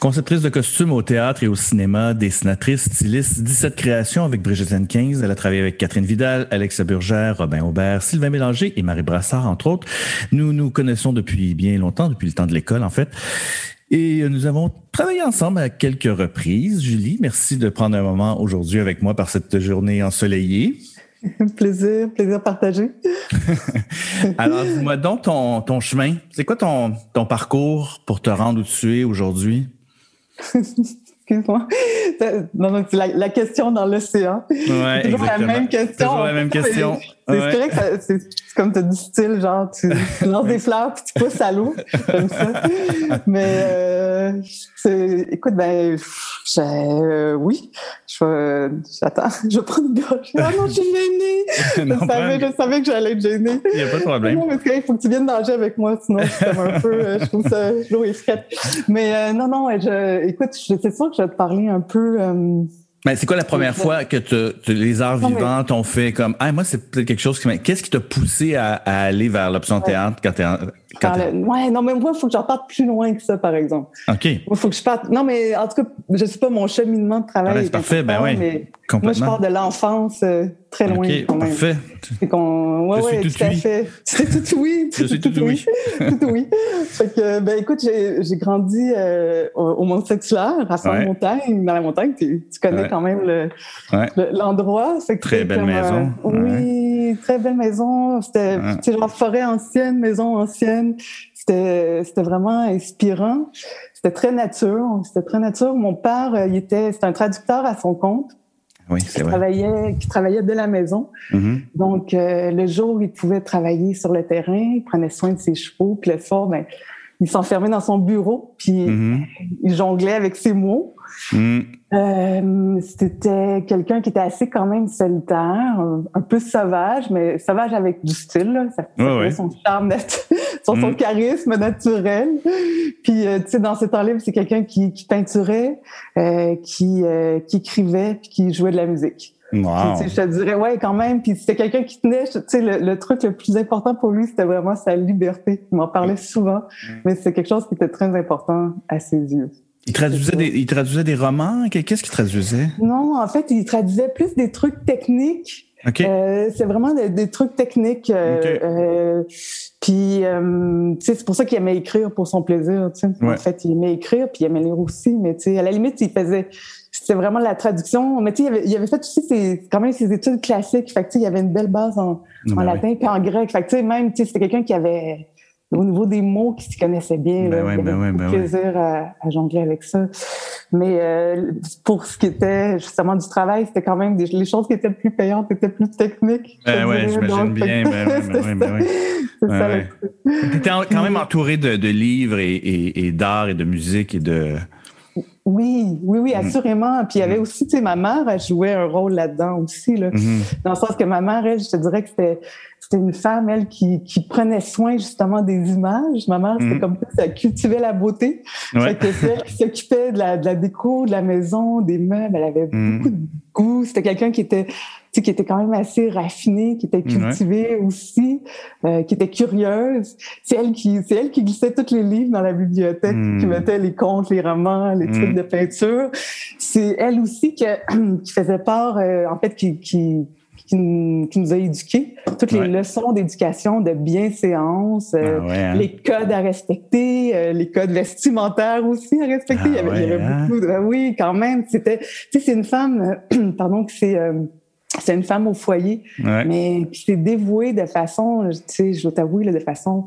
Conceptrice de costumes au théâtre et au cinéma, dessinatrice, styliste, 17 créations avec Brigitte 15. Elle a travaillé avec Catherine Vidal, Alexa Burgère, Robin Aubert, Sylvain Mélanger et Marie Brassard, entre autres. Nous nous connaissons depuis bien longtemps, depuis le temps de l'école, en fait. Et nous avons travaillé ensemble à quelques reprises. Julie, merci de prendre un moment aujourd'hui avec moi par cette journée ensoleillée. plaisir, plaisir partagé. Alors, dis-moi donc ton, ton chemin. C'est quoi ton, ton parcours pour te rendre où tu es aujourd'hui? Excuse-moi. Non, c'est la, question dans l'océan. Ouais, toujours la même question. Toujours la même question. C'est vrai que c'est comme tu as du style, genre, tu, lances des fleurs puis tu pousses à l'eau, comme ça. Mais, euh, écoute, ben, euh, oui, je j'attends, je vais prendre une gorge. Ah non, je suis gênée. je, savais, je savais que j'allais être gênée. Il n'y a pas de problème. Non, parce qu'il faut que tu viennes nager avec moi, sinon je comme un peu, euh, je trouve ça, l'eau est frette. Mais euh, non, non, je, écoute, c'est sûr que je vais te parler un peu. Mais c'est quoi la première fois que les arts vivants t'ont fait comme ah moi c'est peut-être quelque chose qui qu'est-ce qui t'a poussé à, aller vers l'option théâtre quand t'es ouais non mais moi il faut que j'en parte plus loin que ça par exemple. Ok. Moi faut que je parte non mais en tout cas je sais pas mon cheminement de travail. Ah, c'est parfait ben oui. Moi je pars de l'enfance euh, très loin okay, quand même. Parfait. C'est qu'on ouais je ouais suis tout, à fait. C'est tout oui. je suis tout, tout oui. tout oui. Fait que ben écoute j'ai grandi euh, au Mont Saint-Hilaire à Sainte-Montagne dans la montagne tu, tu connais quand même l'endroit. Le, très belle maison. oui, très belle maison. C'était genre forêt ancienne, maison ancienne. C'était vraiment inspirant. C'était très nature. C'était très nature. Mon père, euh, il était, c'était un traducteur à son compte. Oui, vrai. Travaillait, qui travaillait de la maison. Mm-hmm. Donc, euh, le jour, il pouvait travailler sur le terrain, il prenait soin de ses chevaux. Puis le soir, ben, il s'enfermait dans son bureau, puis mm-hmm. il jonglait avec ses mots. Mm. Euh, c'était quelqu'un qui était assez quand même solitaire, un, peu sauvage, mais sauvage avec du style. Là. Ça, ça son charme, son, son, mm. charisme naturel. Puis, euh, tu sais, dans ce temps livre, c'est quelqu'un qui, qui peinturait, euh, qui, qui écrivait, puis qui jouait de la musique. Wow. je te dirais, ouais, quand même. Puis c'était quelqu'un qui tenait, tu sais, le, le, truc le plus important pour lui, c'était vraiment sa liberté. Il m'en parlait souvent, mm. mais c'est quelque chose qui était très important à ses yeux. Il traduisait, des, il traduisait des romans? Qu'est-ce qu'il traduisait? Non, en fait, il traduisait plus des trucs techniques. Euh, c'est vraiment des, trucs techniques. Euh, euh, puis, c'est pour ça qu'il aimait écrire pour son plaisir. En fait, il aimait écrire, puis il aimait lire aussi. Mais à la limite, il faisait... C'était vraiment la traduction. Mais il avait, il avait fait aussi ses, quand même ses études classiques. Fait il y avait une belle base en, en latin puis en grec. Fait même, c'était quelqu'un qui avait au niveau des mots qui se connaissaient bien. Ben ben ben plaisir à, à, jongler avec ça. Mais euh, pour ce qui était justement du travail, c'était quand même des, les choses qui étaient plus payantes étaient plus techniques. Ben ouais, j'imagine bien. Ben, ben, ben, ouais, C'est ça. Tu étais quand même entouré de, de livres et, et, et d'art et de musique et de oui, oui, oui, mm. assurément. Puis il y avait mm. aussi, tu sais, ma mère, a joué un rôle là-dedans aussi, là. Mm-hmm. Dans le sens que ma mère, elle, je te dirais que c'était, c'était une femme, elle, qui, qui prenait soin justement des images. Ma mère, c'était mm-hmm. comme ça, elle cultivait la beauté. Ouais. que c'est elle qui s'occupait de la, de la déco, de la maison, des meubles. Elle avait mm. beaucoup de goût. C'était quelqu'un qui était qui était quand même assez raffinée, qui était cultivée aussi, euh, qui était curieuse. C'est elle qui, c'est elle qui glissait tous les livres dans la bibliothèque, qui mettait les contes, les romans, les trucs de peinture. C'est elle aussi qui, qui faisait part, euh, en fait, qui, qui qui, nous a éduqués, toutes les leçons d'éducation, de bienséance, euh, ah hein. les codes à respecter, euh, les codes vestimentaires aussi à respecter. il y avait, il y avait Ah beaucoup de, ben oui, quand même. C'était, tu sais, c'est une femme, pardon, que c'est, euh, c'est une femme au foyer, Ouais. mais qui s'est dévouée de façon, tu sais, je là, de façon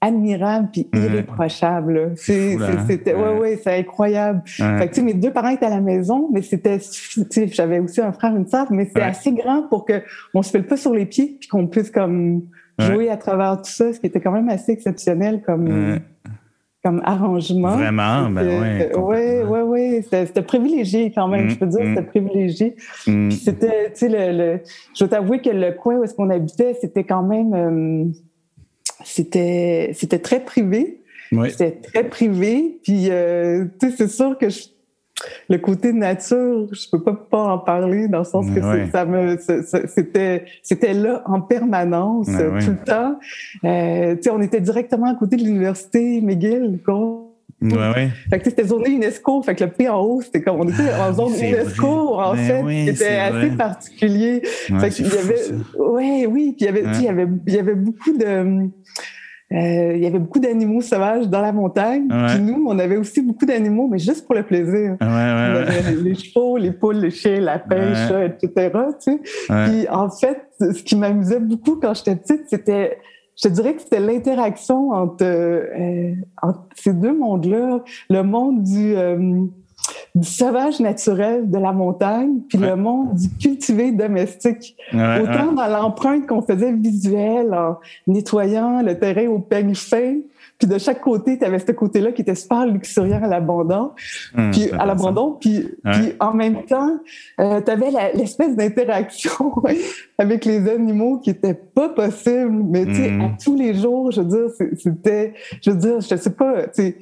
admirable puis irréprochable. C'est, c'est- hein? c'était, ouais, Ouais. c'est incroyable. Ouais. Fait que, tu sais, mes deux parents étaient à la maison, mais c'était, tu sais, j'avais aussi un frère, une sœur, mais Ouais. assez grand pour que on se file pas sur les pieds puis qu'on puisse comme jouer à travers tout ça, ce qui était quand même assez exceptionnel comme, comme arrangement. Vraiment, ben oui. Oui, oui, oui. C'était privilégié quand même, je peux dire, c'était privilégié. C'était, tu sais, le, le, je dois t'avouer que le coin où est-ce qu'on habitait, c'était quand même, euh, c'était, c'était très privé. C'était très privé. Puis, euh, tu sais, c'est sûr que je, le côté nature, je peux pas, pas en parler dans le sens que ça me, c'était, c'était là en permanence, tout le temps. Euh, tu sais, on était directement à côté de l'université McGill, quoi. Ouais, ouais. Fait que c'était zone UNESCO, fait que le prix en haut, c'était comme on était en zone UNESCO, en ben fait, c'était assez particulier. fait qu'il y avait, ouais, oui, puis il y avait, il y avait, il y avait beaucoup de, euh, il y avait beaucoup d'animaux sauvages dans la montagne. Puis nous, on avait aussi beaucoup d'animaux, mais juste pour le plaisir. les chevaux, les poules, les chiens, la pêche, etc. Tu sais. Puis en fait, ce qui m'amusait beaucoup quand j'étais petite, c'était je te dirais que c'était l'interaction entre, euh, entre, ces deux mondes-là, le monde du, euh, du sauvage naturel de la montagne, puis le monde du cultivé domestique. Autant dans l'empreinte qu'on faisait visuelle en nettoyant le terrain au peigne fin, puis de chaque côté, tu avais ce côté-là qui était super luxuriant à l'abandon, hum, puis à l'abandon, puis, puis en même temps, euh, tu avais l'espèce d'interaction avec les animaux qui était pas possible, mais tu sais, à hum. tous les jours, je veux dire, c'était, je veux dire, je sais pas, tu sais,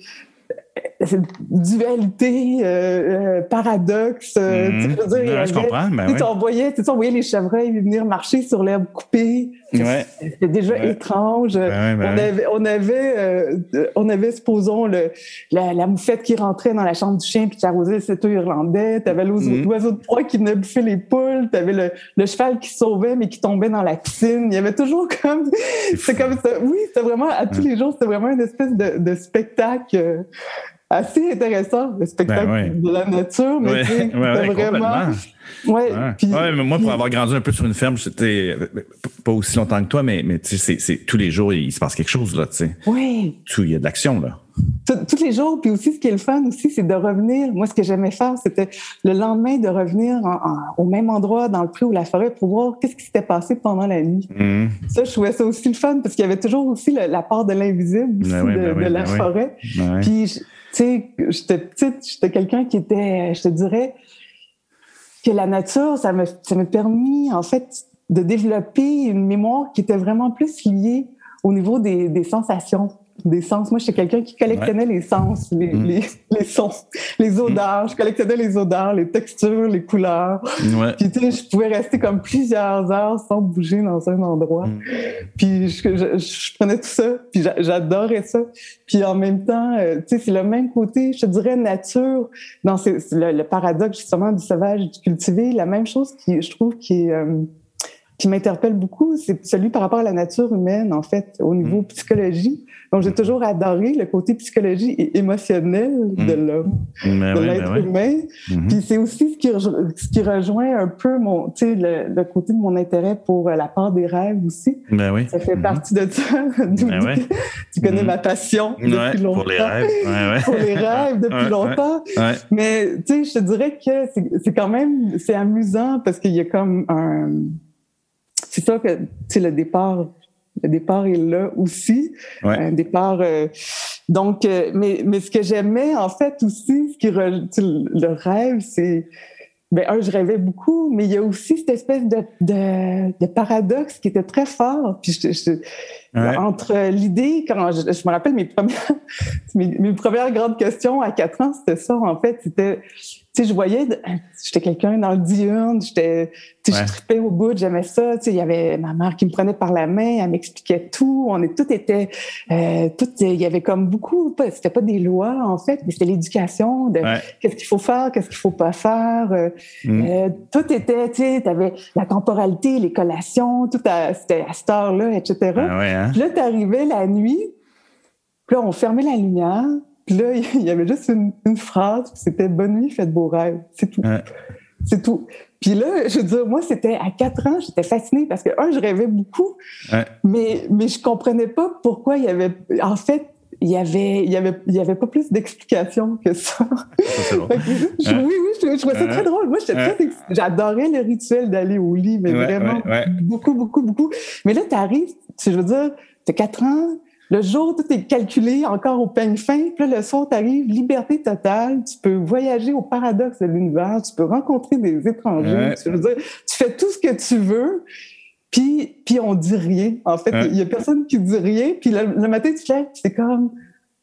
dualité, euh, euh, paradoxe. Euh, tu veux dire, ouais, je comprends. Ben tu, envoyais, tu envoyais les chevreuils venir marcher sur l'herbe coupée. Ouais. C'était déjà étrange. Ben ben on, avait, on avait, euh, on avait, supposons, le, la, la, moufette qui rentrait dans la chambre du chien puis qui arrosait le céto irlandais. T'avais mm-hmm. l'oiseau de proie qui venait bouffer les poules. T'avais le, le cheval qui sauvait mais qui tombait dans la piscine. Il y avait toujours comme, c'est comme ça. Oui, c'était vraiment à tous les jours, c'était vraiment une espèce de, de spectacle assez intéressant, le spectacle ben de la nature, mais ouais, ouais, vraiment. Ouais, mais moi, pour avoir grandi un peu sur une ferme, c'était pas aussi longtemps que toi, mais, mais c'est tous les jours, il se passe quelque chose, là, tu sais. Oui. Il y a de l'action, là. Tous les jours, puis aussi, ce qui est le fun aussi, c'est de revenir. Moi, ce que j'aimais faire, c'était le lendemain de revenir au même endroit, dans le pré ou la forêt, pour voir qu'est-ce qui s'était passé pendant la nuit. Mmh. Ça, je trouvais ça aussi le fun, parce qu'il y avait toujours aussi la part de l'invisible ben de, ben de, la forêt. Puis, sais, j'étais petite, j'étais quelqu'un qui était, je te dirais, que la nature, ça m'a permis, en fait, de développer une mémoire qui était vraiment plus liée au niveau des sensations des sens. Moi, j'étais quelqu'un qui collectionnait les sens, les, mm. les, les, sons, les mm. odeurs. Je collectionnais les odeurs, les textures, les couleurs. Ouais. Puis, tu sais, je pouvais rester comme plusieurs heures sans bouger dans un endroit. Mm. Puis, je, je, je, prenais tout ça, puis j'adorais ça. Puis, en même temps, euh, tu sais, c'est le même côté, je dirais, nature, dans le, le, paradoxe, justement, du sauvage et du cultivé. La même chose qui, je trouve, qui est... Euh, qui m'interpelle beaucoup, c'est celui par rapport à la nature humaine, en fait, au niveau psychologie. Donc, j'ai toujours adoré le côté psychologie et émotionnel de mm. l'homme, ben de l'être humain. Mm-hmm. Puis c'est aussi ce qui, ce qui rejoint un peu mon, tu sais, le, le, côté de mon intérêt pour euh, la part des rêves aussi. Ben oui. Ça fait mm-hmm. partie de ça. ben oui. Tu connais mm-hmm. ma passion depuis longtemps. Pour les rêves. pour les rêves depuis longtemps. Mais tu sais, je te dirais que c'est quand même, c'est amusant parce qu'il y a comme un, c'est ça que, le départ le départ est là aussi. Un départ. Euh, donc, euh, mais, mais ce que j'aimais, en fait, aussi, ce qui le rêve, c'est. Ben, un, je rêvais beaucoup, mais il y a aussi cette espèce de, de, de paradoxe qui était très fort. Puis je, entre l'idée, quand je, me rappelle mes premières, mes, mes, premières grandes questions à quatre ans, c'était ça, en fait. C'était sais, je voyais, j'étais quelqu'un dans le diurne, j'étais, tu sais, je tripais au bout, j'aimais ça. Tu sais, il y avait ma mère qui me prenait par la main, elle m'expliquait tout. On est tout était, euh, tout, il y avait comme beaucoup, c'était pas des lois en fait, mais c'était l'éducation de qu'est-ce qu'il faut faire, qu'est-ce qu'il faut pas faire. Euh, mm. euh, tout était, tu sais, t'avais la temporalité, les collations, tout c'était à cette heure-là, etc. Ah ouais, hein? Puis là, t'arrivais la nuit, puis là, on fermait la lumière, puis là, il y avait juste une, une phrase, c'était Bonne nuit, faites beaux rêves. C'est tout. C'est tout. Puis là, je veux dire, moi, c'était à quatre ans, j'étais fascinée parce que, un, je rêvais beaucoup, mais, mais je comprenais pas pourquoi il y avait. En fait, il y avait, il y avait, il y avait pas plus d'explications que ça. ça oui, oui, je, trouvais ça très drôle. Moi, j'adorais le rituel d'aller au lit, mais vraiment beaucoup, beaucoup, beaucoup. Mais là, tu arrives, je veux dire, tu as quatre ans, le jour, tout est calculé encore au peigne fin. Puis là, le soir, t'arrives, liberté totale. Tu peux voyager au paradoxe de l'univers. Tu peux rencontrer des étrangers. Tu, veux dire, tu fais tout ce que tu veux. Puis, puis on dit rien. En fait, il y a personne qui dit rien. Puis le, matin, tu te lèves, c'est comme,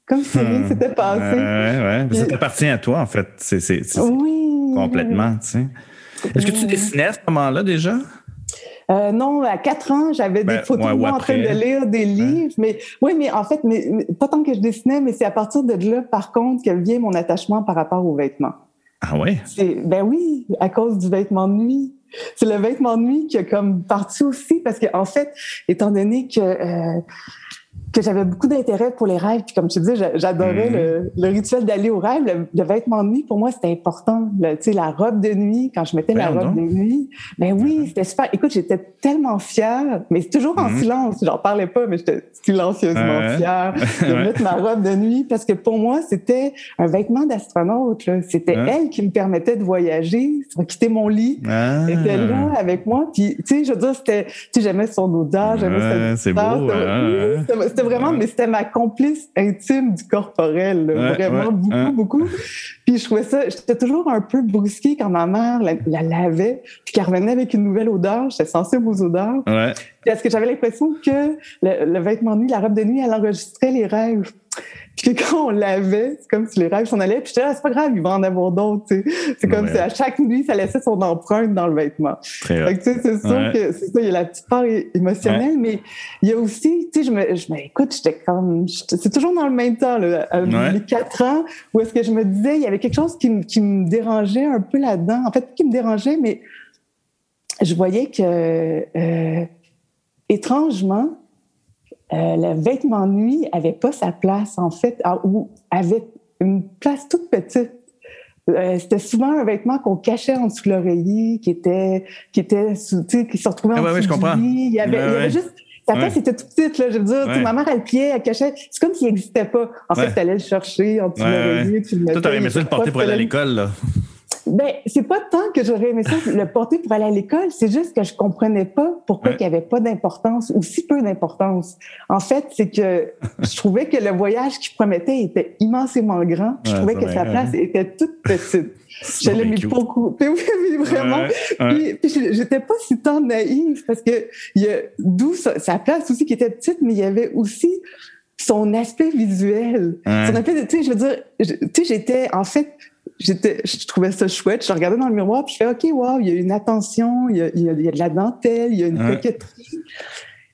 comme si rien hmm. s'était passé. Ouais, ouais. Ça t'appartient à toi, en fait. C'est, c'est, oui. Complètement, tu sais. Est-ce que tu dessinais à ce moment-là déjà? Euh, non, à quatre ans, j'avais des ben, photos moi en train de lire des livres. Mais oui, mais en fait, mais, pas tant que je dessinais, mais c'est à partir de là, par contre, que vient mon attachement par rapport aux vêtements. Ah ouais? Ben oui, à cause du vêtement de nuit. C'est le vêtement de nuit qui a comme parti aussi, parce qu'en en fait, étant donné que euh, que j'avais beaucoup d'intérêt pour les rêves. Puis comme tu disais, j'adorais mhm. le, rituel d'aller au rêve. Le, vêtement de nuit, pour moi, c'était important. Tu sais, la robe de nuit, quand je mettais la robe de nuit, ben oui, c'était super. Écoute, j'étais tellement fière, mais toujours en mhm. silence. J'en parlais pas, mais j'étais silencieusement fière de mettre ma robe de nuit parce que pour moi, c'était un vêtement d'astronaute. C'était elle qui me permettait de voyager, de quitter mon lit. Ah. Elle était là avec moi. Puis, tu sais, je veux dire, c'était, tu sais, j'aimais son odeur, j'aimais C'est beau, c'était vraiment, mais c'était ma complice intime du corporel, vraiment beaucoup, beaucoup. Puis je trouvais ça, j'étais toujours un peu brusquée quand ma mère la, lavait, puis qu'elle revenait avec une nouvelle odeur. J'étais sensible aux odeurs. Parce que j'avais l'impression que le, le, vêtement de nuit, la robe de nuit, elle enregistrait les rêves. Puis quand on l'avait, c'est comme si les rêves s'en allaient. Puis j'étais là, c'est pas grave, il va en avoir d'autres. C'est comme si à chaque nuit, ça laissait son empreinte dans le vêtement. C'est sûr que c'est ça, il y a la petite part émotionnelle, mais il y a aussi, tu sais, je me, je me écoute, j'étais comme, c'est toujours dans le même temps, là, les quatre ans, où est-ce que je me disais, il y avait quelque chose qui, qui me dérangeait un peu là-dedans. En fait, qui me dérangeait, mais je voyais que, euh, étrangement, euh, le vêtement de nuit avait pas sa place, en fait, ou avait une place toute petite. Euh, c'était souvent un vêtement qu'on cachait en dessous de l'oreiller, qui était, qui était, qui se retrouvait en ah dessous du lit. Il y avait, il y avait juste sa place était toute petite, là. Je veux dire, ma mère, elle pliait, elle cachait. C'est comme s'il n'existait pas. En fait, tu allais le chercher en dessous de l'oreiller. Toi, t'aurais aimé ça le porter pour aller à l'école, là. Ben, c'est pas tant que j'aurais aimé ça le porter pour aller à l'école, c'est juste que je comprenais pas pourquoi il y avait pas d'importance ou si peu d'importance. En fait, c'est que je trouvais que le voyage qu'il promettait était immensément grand. Je trouvais que sa place était toute petite. Je l'aimais beaucoup. Oui, oui, vraiment. Puis, puis j'étais pas si tant naïve parce que il y a d'où sa, sa, place aussi qui était petite, mais il y avait aussi son aspect visuel. Son aspect, tu sais, je veux dire, tu sais, j'étais en fait j'étais, je trouvais ça chouette. Je regardais dans le miroir, puis je fais, OK, wow, il y a une attention, il y a, il y a, de la dentelle, il y a une coquetterie.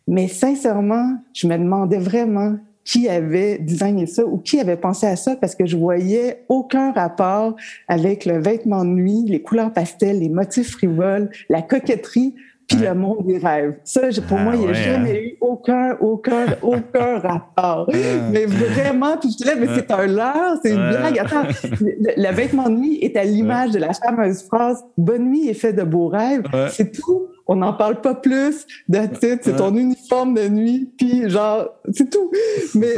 Mais sincèrement, je me demandais vraiment qui avait designé ça ou qui avait pensé à ça parce que je voyais aucun rapport avec le vêtement de nuit, les couleurs pastel, les motifs frivoles, la coquetterie puis le monde des rêves. Ça, pour moi, il n'y a jamais hein. eu aucun, aucun, aucun rapport. mais vraiment, puis je te mais c'est un leurre, c'est une blague. Attends, le, vêtement de nuit est à l'image de la fameuse phrase « Bonne nuit est fait de beaux rêves ». C'est tout. On n'en parle pas plus. C'est ton uniforme de nuit, puis genre, c'est tout. Mais,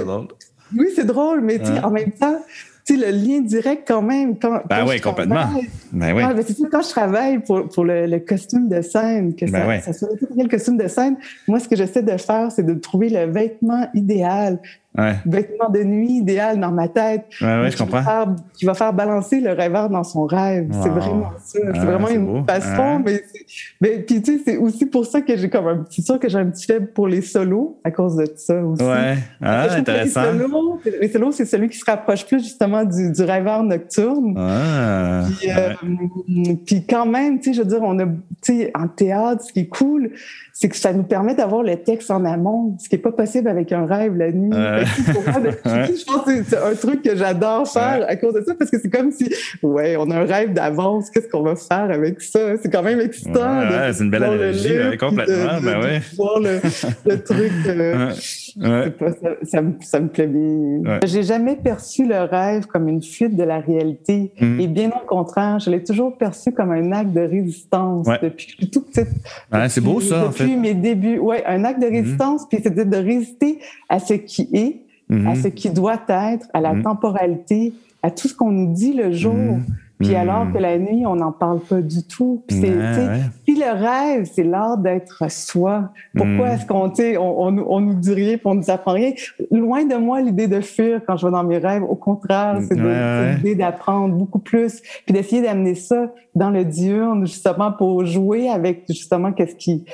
oui, c'est drôle, mais en même temps, sais, le lien direct quand même. Quand, ben oui, complètement. Ben oui. c'est ça, quand je travaille pour, pour le, costume de scène, que ben ça, soit le costume de scène, moi, ce que j'essaie de faire, c'est de trouver le vêtement idéal ouais. vêtement de nuit idéal dans ma tête. Ouais, ouais, je comprends. Faire, qui va faire balancer le rêveur dans son rêve. C'est vraiment ça. C'est vraiment une passion. Mais, mais puis tu sais, c'est aussi pour ça que j'ai comme un petit sûr que j'ai un petit faible pour les solos à cause de ça aussi. Ouais. Ah, intéressant. Les solos, c'est celui qui se rapproche plus justement du, du rêveur nocturne. Ah, puis, euh, puis quand même, tu sais, je veux dire, on a, tu sais, en théâtre, ce qui est cool, c'est que ça nous permet d'avoir le texte en amont, ce qui n'est pas possible avec un rêve la nuit. Je pense que c'est un truc que j'adore faire à cause de ça, parce que c'est comme si, ouais, on a un rêve d'avance, qu'est-ce qu'on va faire avec ça? C'est quand même excitant. Ouais, c'est une belle analogie, complètement. De, ben ouais. voir le, le truc. Euh, pas, ça, ça, me, ça, me, plaît bien. J'ai jamais perçu le rêve comme une fuite de la réalité. Mm. Et bien au contraire, je l'ai toujours perçu comme un acte de résistance depuis que je suis petite. c'est beau ça, en fait. Mes débuts. Ouais, un acte de mm. résistance, puis c'était de résister à ce qui est à ce qui doit être, à la temporalité, à tout ce qu'on nous dit le jour. Puis alors que la nuit, on n'en parle pas du tout. Puis, puis le rêve, c'est l'art d'être soi. Pourquoi est-ce qu'on, on, on, on, nous dit rien, puis on nous apprend rien? Loin de moi l'idée de fuir quand je vais dans mes rêves. Au contraire, c'est l'idée d'apprendre beaucoup plus, puis d'essayer d'amener ça dans le diurne, justement, pour jouer avec justement qu'est-ce qui...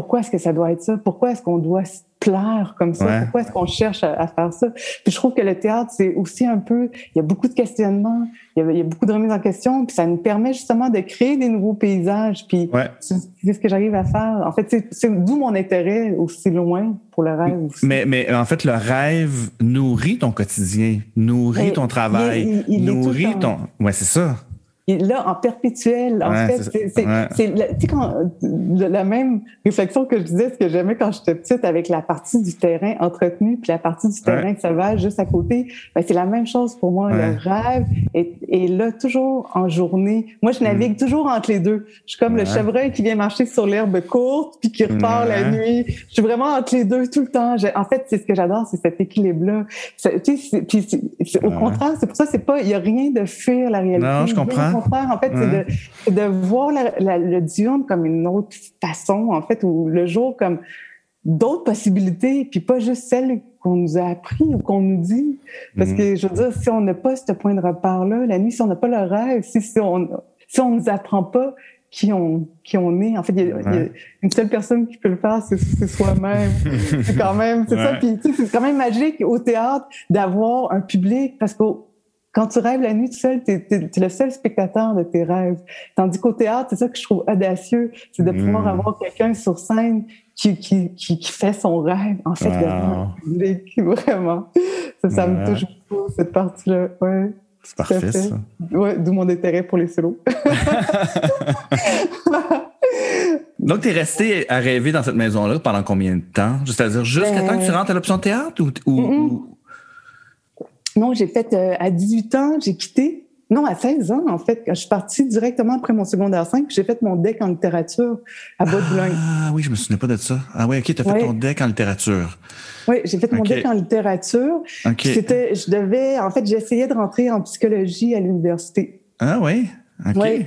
Pourquoi est-ce que ça doit être ça? Pourquoi est-ce qu'on doit plaire comme ça? Pourquoi est-ce qu'on cherche à, faire ça? Puis je trouve que le théâtre, c'est aussi un peu, il y a beaucoup de questionnements, il y a, il y a beaucoup de remises en question, puis ça nous permet justement de créer des nouveaux paysages. Puis c'est ce que j'arrive à faire. En fait, c'est d'où mon intérêt aussi loin pour le rêve. Aussi. Mais, mais en fait, le rêve nourrit ton quotidien, nourrit ton travail, nourrit ton... Ouais, c'est ça là en perpétuel. En fait, c'est la même réflexion que je disais, ce que j'aimais quand j'étais petite avec la partie du terrain entretenu puis la partie du terrain sauvage juste à côté. Ben, c'est la même chose pour moi. Le rêve est, là toujours en journée. Moi, je navigue mm. toujours entre les deux. Je suis comme le chevreuil qui vient marcher sur l'herbe courte puis qui repart la nuit. Je suis vraiment entre les deux tout le temps. en fait, c'est ce que j'adore, c'est cet équilibre-là. Puis, au contraire, c'est pour ça, c'est pas, il y a rien de fuir la réalité. Non, je comprends en fait, c'est de, voir le diurne comme une autre façon, en fait, ou le jour comme d'autres possibilités, puis pas juste celles qu'on nous a appris ou qu'on nous dit. Parce que, je veux dire, si on n'a pas ce point de repère-là, la nuit, si on n'a pas le rêve, si, si on si on nous apprend pas qui on, qui on est. En fait, il y, a, une seule personne qui peut le faire, c'est soi-même. c'est quand même, c'est ça. Puis, c'est quand même magique au théâtre d'avoir un public parce que quand tu rêves la nuit tout seul, tu es, le seul spectateur de tes rêves. Tandis qu'au théâtre, c'est ça que je trouve audacieux, c'est de pouvoir mm. avoir quelqu'un sur scène qui, qui, qui, qui, fait son rêve, en fait, wow. vraiment. Ça, ça me touche beaucoup, cette partie-là. Ouais. C'est parfait, ça. Ouais, d'où mon intérêt pour les solos. Donc, tu es resté à rêver dans cette maison-là pendant combien de temps? C'est-à-dire jusqu'à temps que tu ben, rentres à l'option théâtre ou, ou, non, j'ai fait euh, à 18 ans, j'ai quitté. Non, à 16 ans, en fait, quand je suis partie directement après mon secondaire 5, j'ai fait mon deck en littérature à Bas-de-Boulogne. Ah oui, je me souvenais pas de ça. Ah oui, OK, tu as fait ton deck en littérature. Oui, j'ai fait mon deck en littérature. C'était, je devais, en fait, j'essayais de rentrer en psychologie à l'université. Ah oui? OK.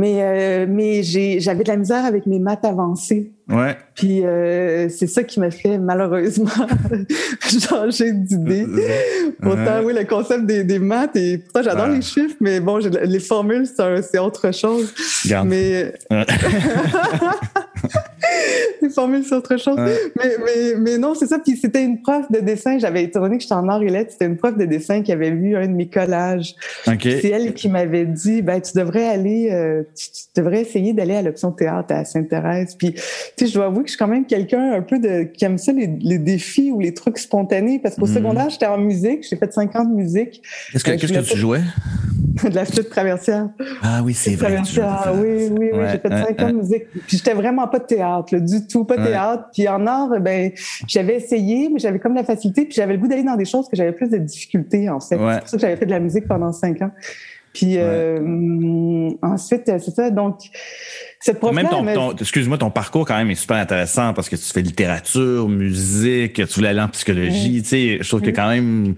Mais, euh, mais j'avais de la misère avec mes maths avancées. Ouais. Puis euh, c'est ça qui m'a fait malheureusement changer d'idée. Pourtant, oui, le concept des, des maths, et pourtant j'adore les chiffres, mais bon, les formules, c'est autre chose. Garde. Mais. les formules, c'est autre chose. Mais, mais, mais non, c'est ça. Puis c'était une prof de dessin. J'avais été que j'étais en art et lettres. C'était une prof de dessin qui avait vu un de mes collages. C'est elle qui m'avait dit ben, tu devrais aller, euh, tu, devrais essayer d'aller à l'option théâtre à Sainte-Thérèse. Puis je dois avouer que je suis quand même quelqu'un un peu de qui aime ça les, défis ou les trucs spontanés parce qu'au mhm. secondaire j'étais en musique, j'ai fait 50 ans de musique. Qu'est-ce que, que tu jouais? De la flûte traversière. Ah oui, c'est vrai. oui, oui, oui, j'ai fait 5 ans de musique. Puis j'étais vraiment pas de théâtre, du tout, pas de théâtre. Puis en art, ben j'avais essayé, mais j'avais comme la facilité, puis j'avais le goût d'aller dans des choses que j'avais plus de difficultés en fait. C'est pour ça que j'avais fait de la musique pendant 5 ans. Puis euh, ensuite, c'est ça. Donc cette Même ton, excuse-moi, ton parcours quand même est super intéressant parce que tu fais littérature, musique, tu voulais aller en psychologie, tu sais, je trouve que quand même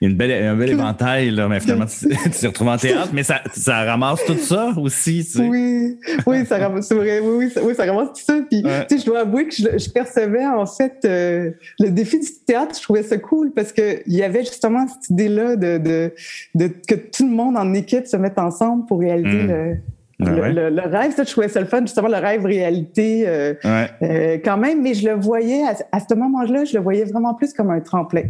il y a une belle, un bel éventail là, mais finalement tu t'es retrouvé en théâtre, mais ça, ça ramasse tout ça aussi, tu sais. Oui, oui, ça ramasse, vrai, oui, oui, ça, oui, ça ramasse tout ça. Puis, tu sais, je dois avouer que je, percevais en fait euh, le défi du théâtre, je trouvais ça cool parce que il y avait justement cette idée-là de, de, de, que tout le monde en équipe se mette ensemble pour réaliser mmh. le le, rêve, ça, je trouvais ça le fun, justement, le rêve réalité euh, euh, quand même, mais je le voyais, à, ce moment-là, je le voyais vraiment plus comme un tremplin.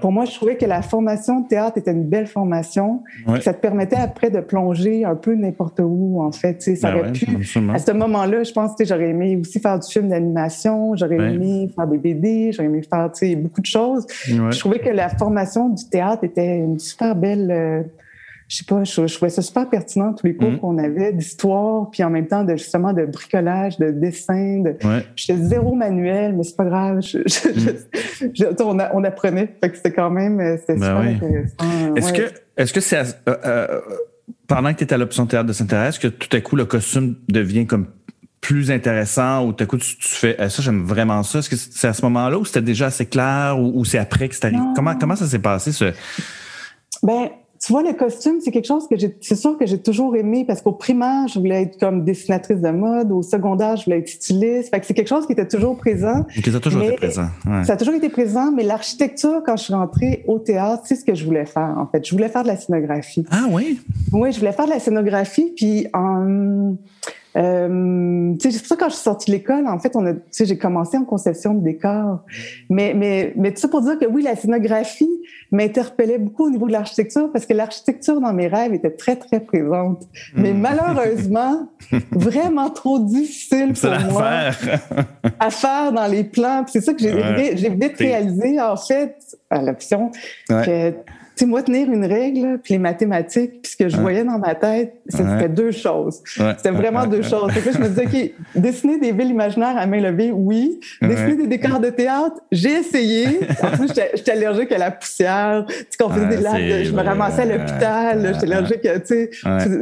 Pour moi, je trouvais que la formation de théâtre était une belle formation. Ça te permettait après de plonger un peu n'importe où, en fait. Ça ben aurait pu, à ce moment-là, je pense que j'aurais aimé aussi faire du film d'animation, j'aurais aimé faire des BD, j'aurais aimé faire beaucoup de choses. Je trouvais que la formation du théâtre était une super belle... Euh, je sais pas, je, trouvais ça super pertinent, tous les cours mm. qu'on avait d'histoire, puis en même temps de justement de bricolage, de dessin. De... Ouais. J'étais zéro manuel, mais c'est pas grave. Mm. on, on, apprenait, fait que c'était quand même euh, c'était ben super intéressant. Est-ce que est-ce que c'est euh, euh, pendant que tu étais à l'option théâtre de Saint-Thérèse que tout à coup le costume devient comme plus intéressant ou coup tu, tu fais ça j'aime vraiment ça est-ce que c'est à ce moment-là ou c'était déjà assez clair ou, c'est après que c'est arrivé? Comment comment ça s'est passé ce ben tu vois, le costume, c'est quelque chose que j'ai, c'est sûr que j'ai toujours aimé parce qu'au primaire, je voulais être comme dessinatrice de mode. Au secondaire, je voulais être styliste. Fait que c'est quelque chose qui était toujours présent. ça a toujours été présent. Ça a toujours été présent, mais l'architecture, quand je suis rentrée au théâtre, c'est ce que je voulais faire, en fait. Je voulais faire de la scénographie. Ah oui? Oui, je voulais faire de la scénographie. Puis en, euh, c'est pour ça quand je suis sortie de l'école, en fait, on a, j'ai commencé en conception de décor. Mais, mais, mais tout ça pour dire que oui, la scénographie m'interpellait beaucoup au niveau de l'architecture parce que l'architecture dans mes rêves était très, très présente. Mais hmm. malheureusement, vraiment trop difficile pour moi à faire dans les plans. C'est ça que j'ai, j'ai vite réalisé, en fait, à l'option, que sais, moi, tenir une règle, puis les mathématiques, puis ce que je voyais dans ma tête, c'était deux choses. C'était vraiment deux choses. que je me disais, OK, dessiner des villes imaginaires à main levée, oui. Dessiner des décors de théâtre, j'ai essayé. En plus, j'étais allergique à la poussière. Tu sais, qu'on faisait des lattes, je me ramassais à l'hôpital, j'étais allergique à, tu sais,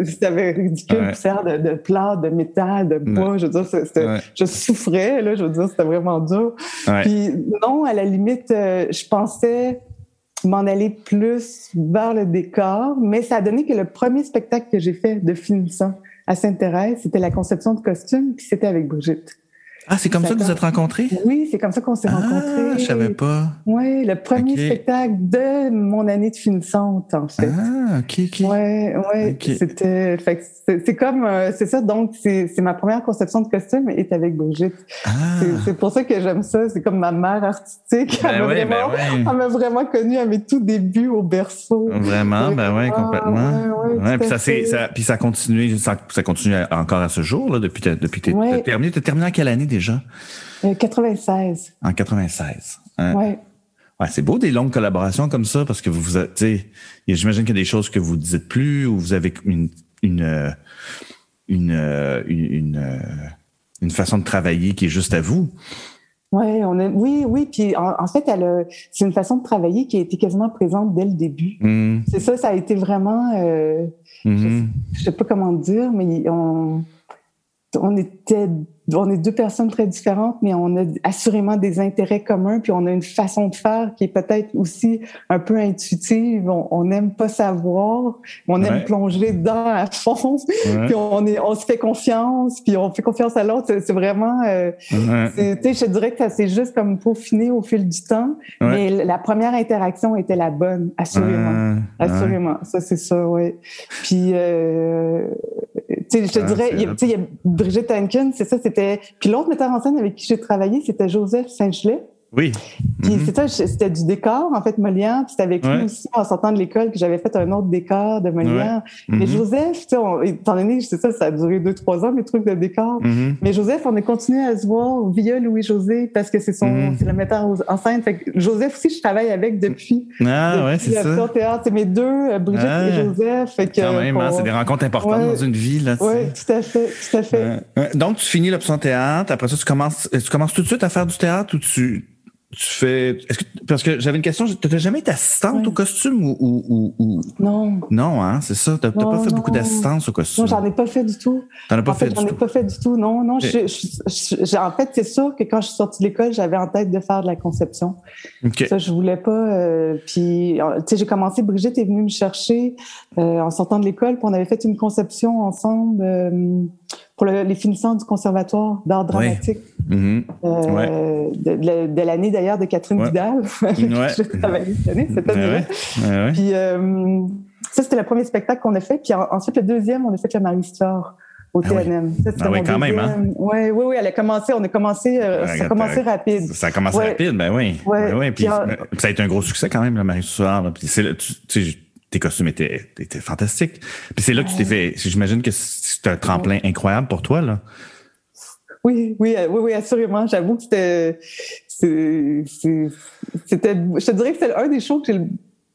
c'était ridicule, poussière de, de plâtre, de métal, de bois. Je veux dire, je souffrais, là, je veux dire, c'était vraiment dur. Puis non, à la limite, euh, je pensais m'en aller plus vers le décor, mais ça a donné que le premier spectacle que j'ai fait de finissant à Sainte-Thérèse, c'était la conception de costumes, puis c'était avec Brigitte. Ah, c'est comme ça, que vous êtes rencontrés? Oui, c'est comme ça qu'on s'est ah, rencontrés. Je savais pas. Oui, le premier spectacle de mon année de finissante, en fait. Ah, ok, ok. Ouais, ouais. C'était, c'est comme, euh, c'est ça. Donc, c'est ma première conception de costume est avec Brigitte. Ah. C'est pour ça que j'aime ça. C'est comme ma mère artistique. Ben elle m'a ben vraiment, elle vraiment connue à mes tout débuts au berceau. Vraiment, ben oui, complètement. Ouais, ouais, puis ça, ça, puis ça continue, ça, ça, continue encore à ce jour là, depuis, depuis tes, terminé. T'as terminé en quelle année déjà? 96. Euh, en 96. Hein? Ouais. Ouais, c'est beau des longues collaborations comme ça parce que vous, vous j'imagine qu'il y a des choses que vous dites plus ou vous avez une une euh, une euh, une, une, façon de travailler qui est juste à vous. Ouais, on a, oui, oui. Puis en, fait, c'est une façon de travailler qui a été quasiment présente dès le début. Mmh. C'est ça, ça a été vraiment. Euh, mmh. je, sais pas comment dire, mais on, on était on est deux personnes très différentes, mais on a assurément des intérêts communs, puis on a une façon de faire qui est peut-être aussi un peu intuitive. On n'aime pas savoir, on aime plonger dedans à fond, puis on est, on se fait confiance, puis on fait confiance à l'autre. C'est vraiment, euh, je dirais que ça s'est juste comme peaufiné au fil du temps, mais la première interaction était la bonne, assurément, assurément. Ça c'est ça, ouais. Puis, euh, tu sais, je te dirais, il y a Brigitte Hankin, c'est ça, c'est puis l'autre metteur en scène avec qui j'ai travaillé, c'était Joseph Saint-Gelais. Oui. Puis mm-hmm. c'était du décor, en fait, Molière. Puis c'était avec lui aussi, en sortant de l'école, que j'avais fait un autre décor de Molière. Mais mm-hmm. Joseph, tu sais, étant donné, sais ça, ça a duré deux, trois ans, mes trucs de décor. Mm-hmm. Mais Joseph, on a continué à se voir via Louis-José parce que c'est son, c'est le metteur en scène. Fait que Joseph aussi, je travaille avec depuis. Ah, ouais, c'est ça. théâtre. C'est mes deux, euh, Brigitte et ah. Joseph. Fait que, Quand même, hein, c'est des rencontres importantes dans une vie, là. Oui, tout à fait, tout à fait. Donc, tu finis l'option théâtre. Après ça, tu commences, tu commences tout de suite à faire du théâtre ou tu, tu fais. Est-ce que parce que j'avais une question, tu n'as jamais été assistante au costume ou, ou, ou, Non. Non, hein, c'est ça. Tu n'as pas fait beaucoup d'assistance au costume. Non, j'en ai pas fait du tout. T'en as pas fait, fait J'en ai pas fait du tout. Non, non. Je, en fait, c'est sûr que quand je suis sortie de l'école, j'avais en tête de faire de la conception. Okay. Ça, je voulais pas. Euh, puis, tu sais, j'ai commencé. Brigitte est venue me chercher euh, en sortant de l'école, puis on avait fait une conception ensemble. Euh, pour les finissants du Conservatoire d'art dramatique mm-hmm. euh, de, l'année d'ailleurs de Catherine Vidal. je travaillé cette année, cette année Puis euh, ça, c'était le premier spectacle qu'on a fait. Puis ensuite, le deuxième, on a fait le Marie-Histoire au ah TNM. Ah oui, quand même, hein? Oui, oui, oui, elle a commencé, on a commencé, euh, ça a commencé rapide. Ça a commencé rapide, ben oui. Ouais. Ben oui. Puis, ça a été un gros succès quand même, le Marie-Histoire. Puis c'est, tu tes costumes étaient, étaient fantastiques. Puis c'est là que tu t'es fait. J'imagine que c'est un tremplin incroyable pour toi, là. Oui, oui, oui, oui, assurément. J'avoue que c'était. C'était. Je te dirais que c'est un des shows que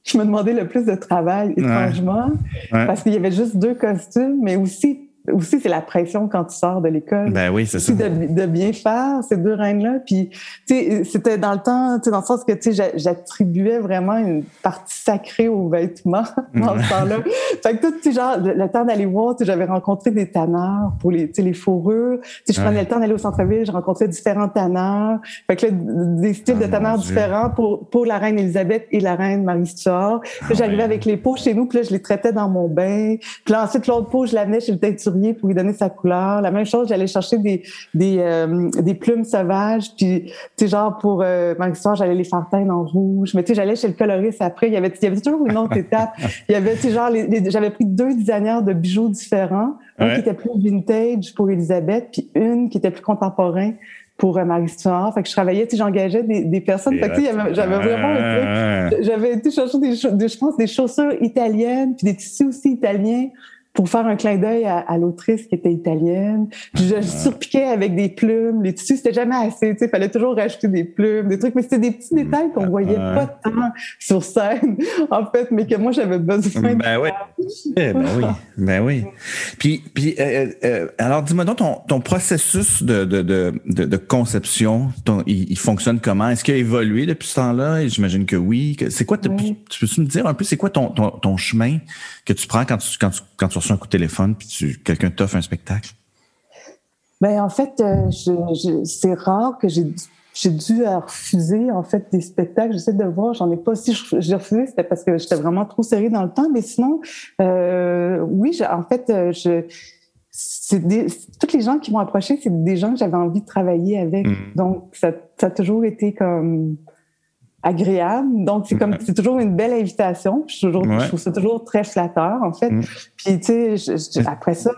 je me demandais le plus de travail, étrangement. Parce qu'il y avait juste deux costumes, mais aussi aussi, c'est la pression quand tu sors de l'école. Ben oui, c'est ça. De, de, bien faire ces deux reines-là. Puis, tu sais, c'était dans le temps, tu sais, dans le sens que, tu sais, j'attribuais vraiment une partie sacrée aux vêtements dans ce temps-là. fait que tout, tu sais, genre, le, temps d'aller voir, tu sais, j'avais rencontré des tanneurs pour les, tu sais, les fourrures. Tu sais, je prenais le temps d'aller au centre-ville, je rencontrais différents tanneurs. Fait que là, des styles de ah, tanneurs différents pour, pour la reine Elisabeth et la reine Marie-Stuart. Ah j'arrivais avec les peaux chez nous, puis là, je les traitais dans mon bain. Puis là, ensuite, l'autre peau, je l'amenais chez le pour lui donner sa couleur. La même chose, j'allais chercher des, des, euh, des plumes sauvages, puis, tu sais, genre, pour euh, Marie-Stuart, j'allais les faire teindre en rouge. Mais tu sais, j'allais chez le coloriste après. Il y avait, il y avait toujours une autre étape. Il y avait, tu sais, genre, j'avais pris deux designers de bijoux différents. Un qui était plus vintage pour Elisabeth, puis une qui était plus contemporain pour euh, Marie-Stuart. Fait que je travaillais, tu sais, j'engageais des, des personnes. Fait que, j'avais vraiment, j'avais été chercher des, des, je pense, des chaussures italiennes, puis des tissus aussi italiens pour faire un clin d'œil à, à l'autrice qui était italienne. Puis je surpiquais avec des plumes. Les tissus, c'était jamais assez. Il fallait toujours rajouter des plumes, des trucs. Mais c'était des petits détails qu'on voyait pas tant sur scène, en fait, mais que moi, j'avais besoin ben de oui. Eh, ben oui. Ben oui. Puis, puis euh, euh, alors, dis-moi donc, ton, ton processus de, de, de, de, conception, ton, il, fonctionne comment? Est-ce qu'il a évolué depuis ce temps-là? J'imagine que oui. C'est quoi, tu peux-tu me dire un peu, c'est quoi ton, ton, ton chemin que tu prends quand tu, quand tu, quand tu reçois un coup de téléphone puis tu, quelqu'un t'offre un spectacle? Ben, en fait, euh, je, c'est rare que j'ai j'ai dû refuser en fait des spectacles. J'essaie de voir, j'en ai pas. Si j'ai refusé, c'était parce que j'étais vraiment trop serrée dans le temps. Mais sinon, euh, oui, en fait, euh, je c'est toutes les gens qui m'ont approché, c'est des gens que j'avais envie de travailler avec. Mm. Donc, ça, ça, a toujours été comme agréable. Donc, c'est comme, c'est toujours une belle invitation. Je, toujours, je trouve ça toujours très flatteur, en fait. Mm. Puis, tu sais, après ça,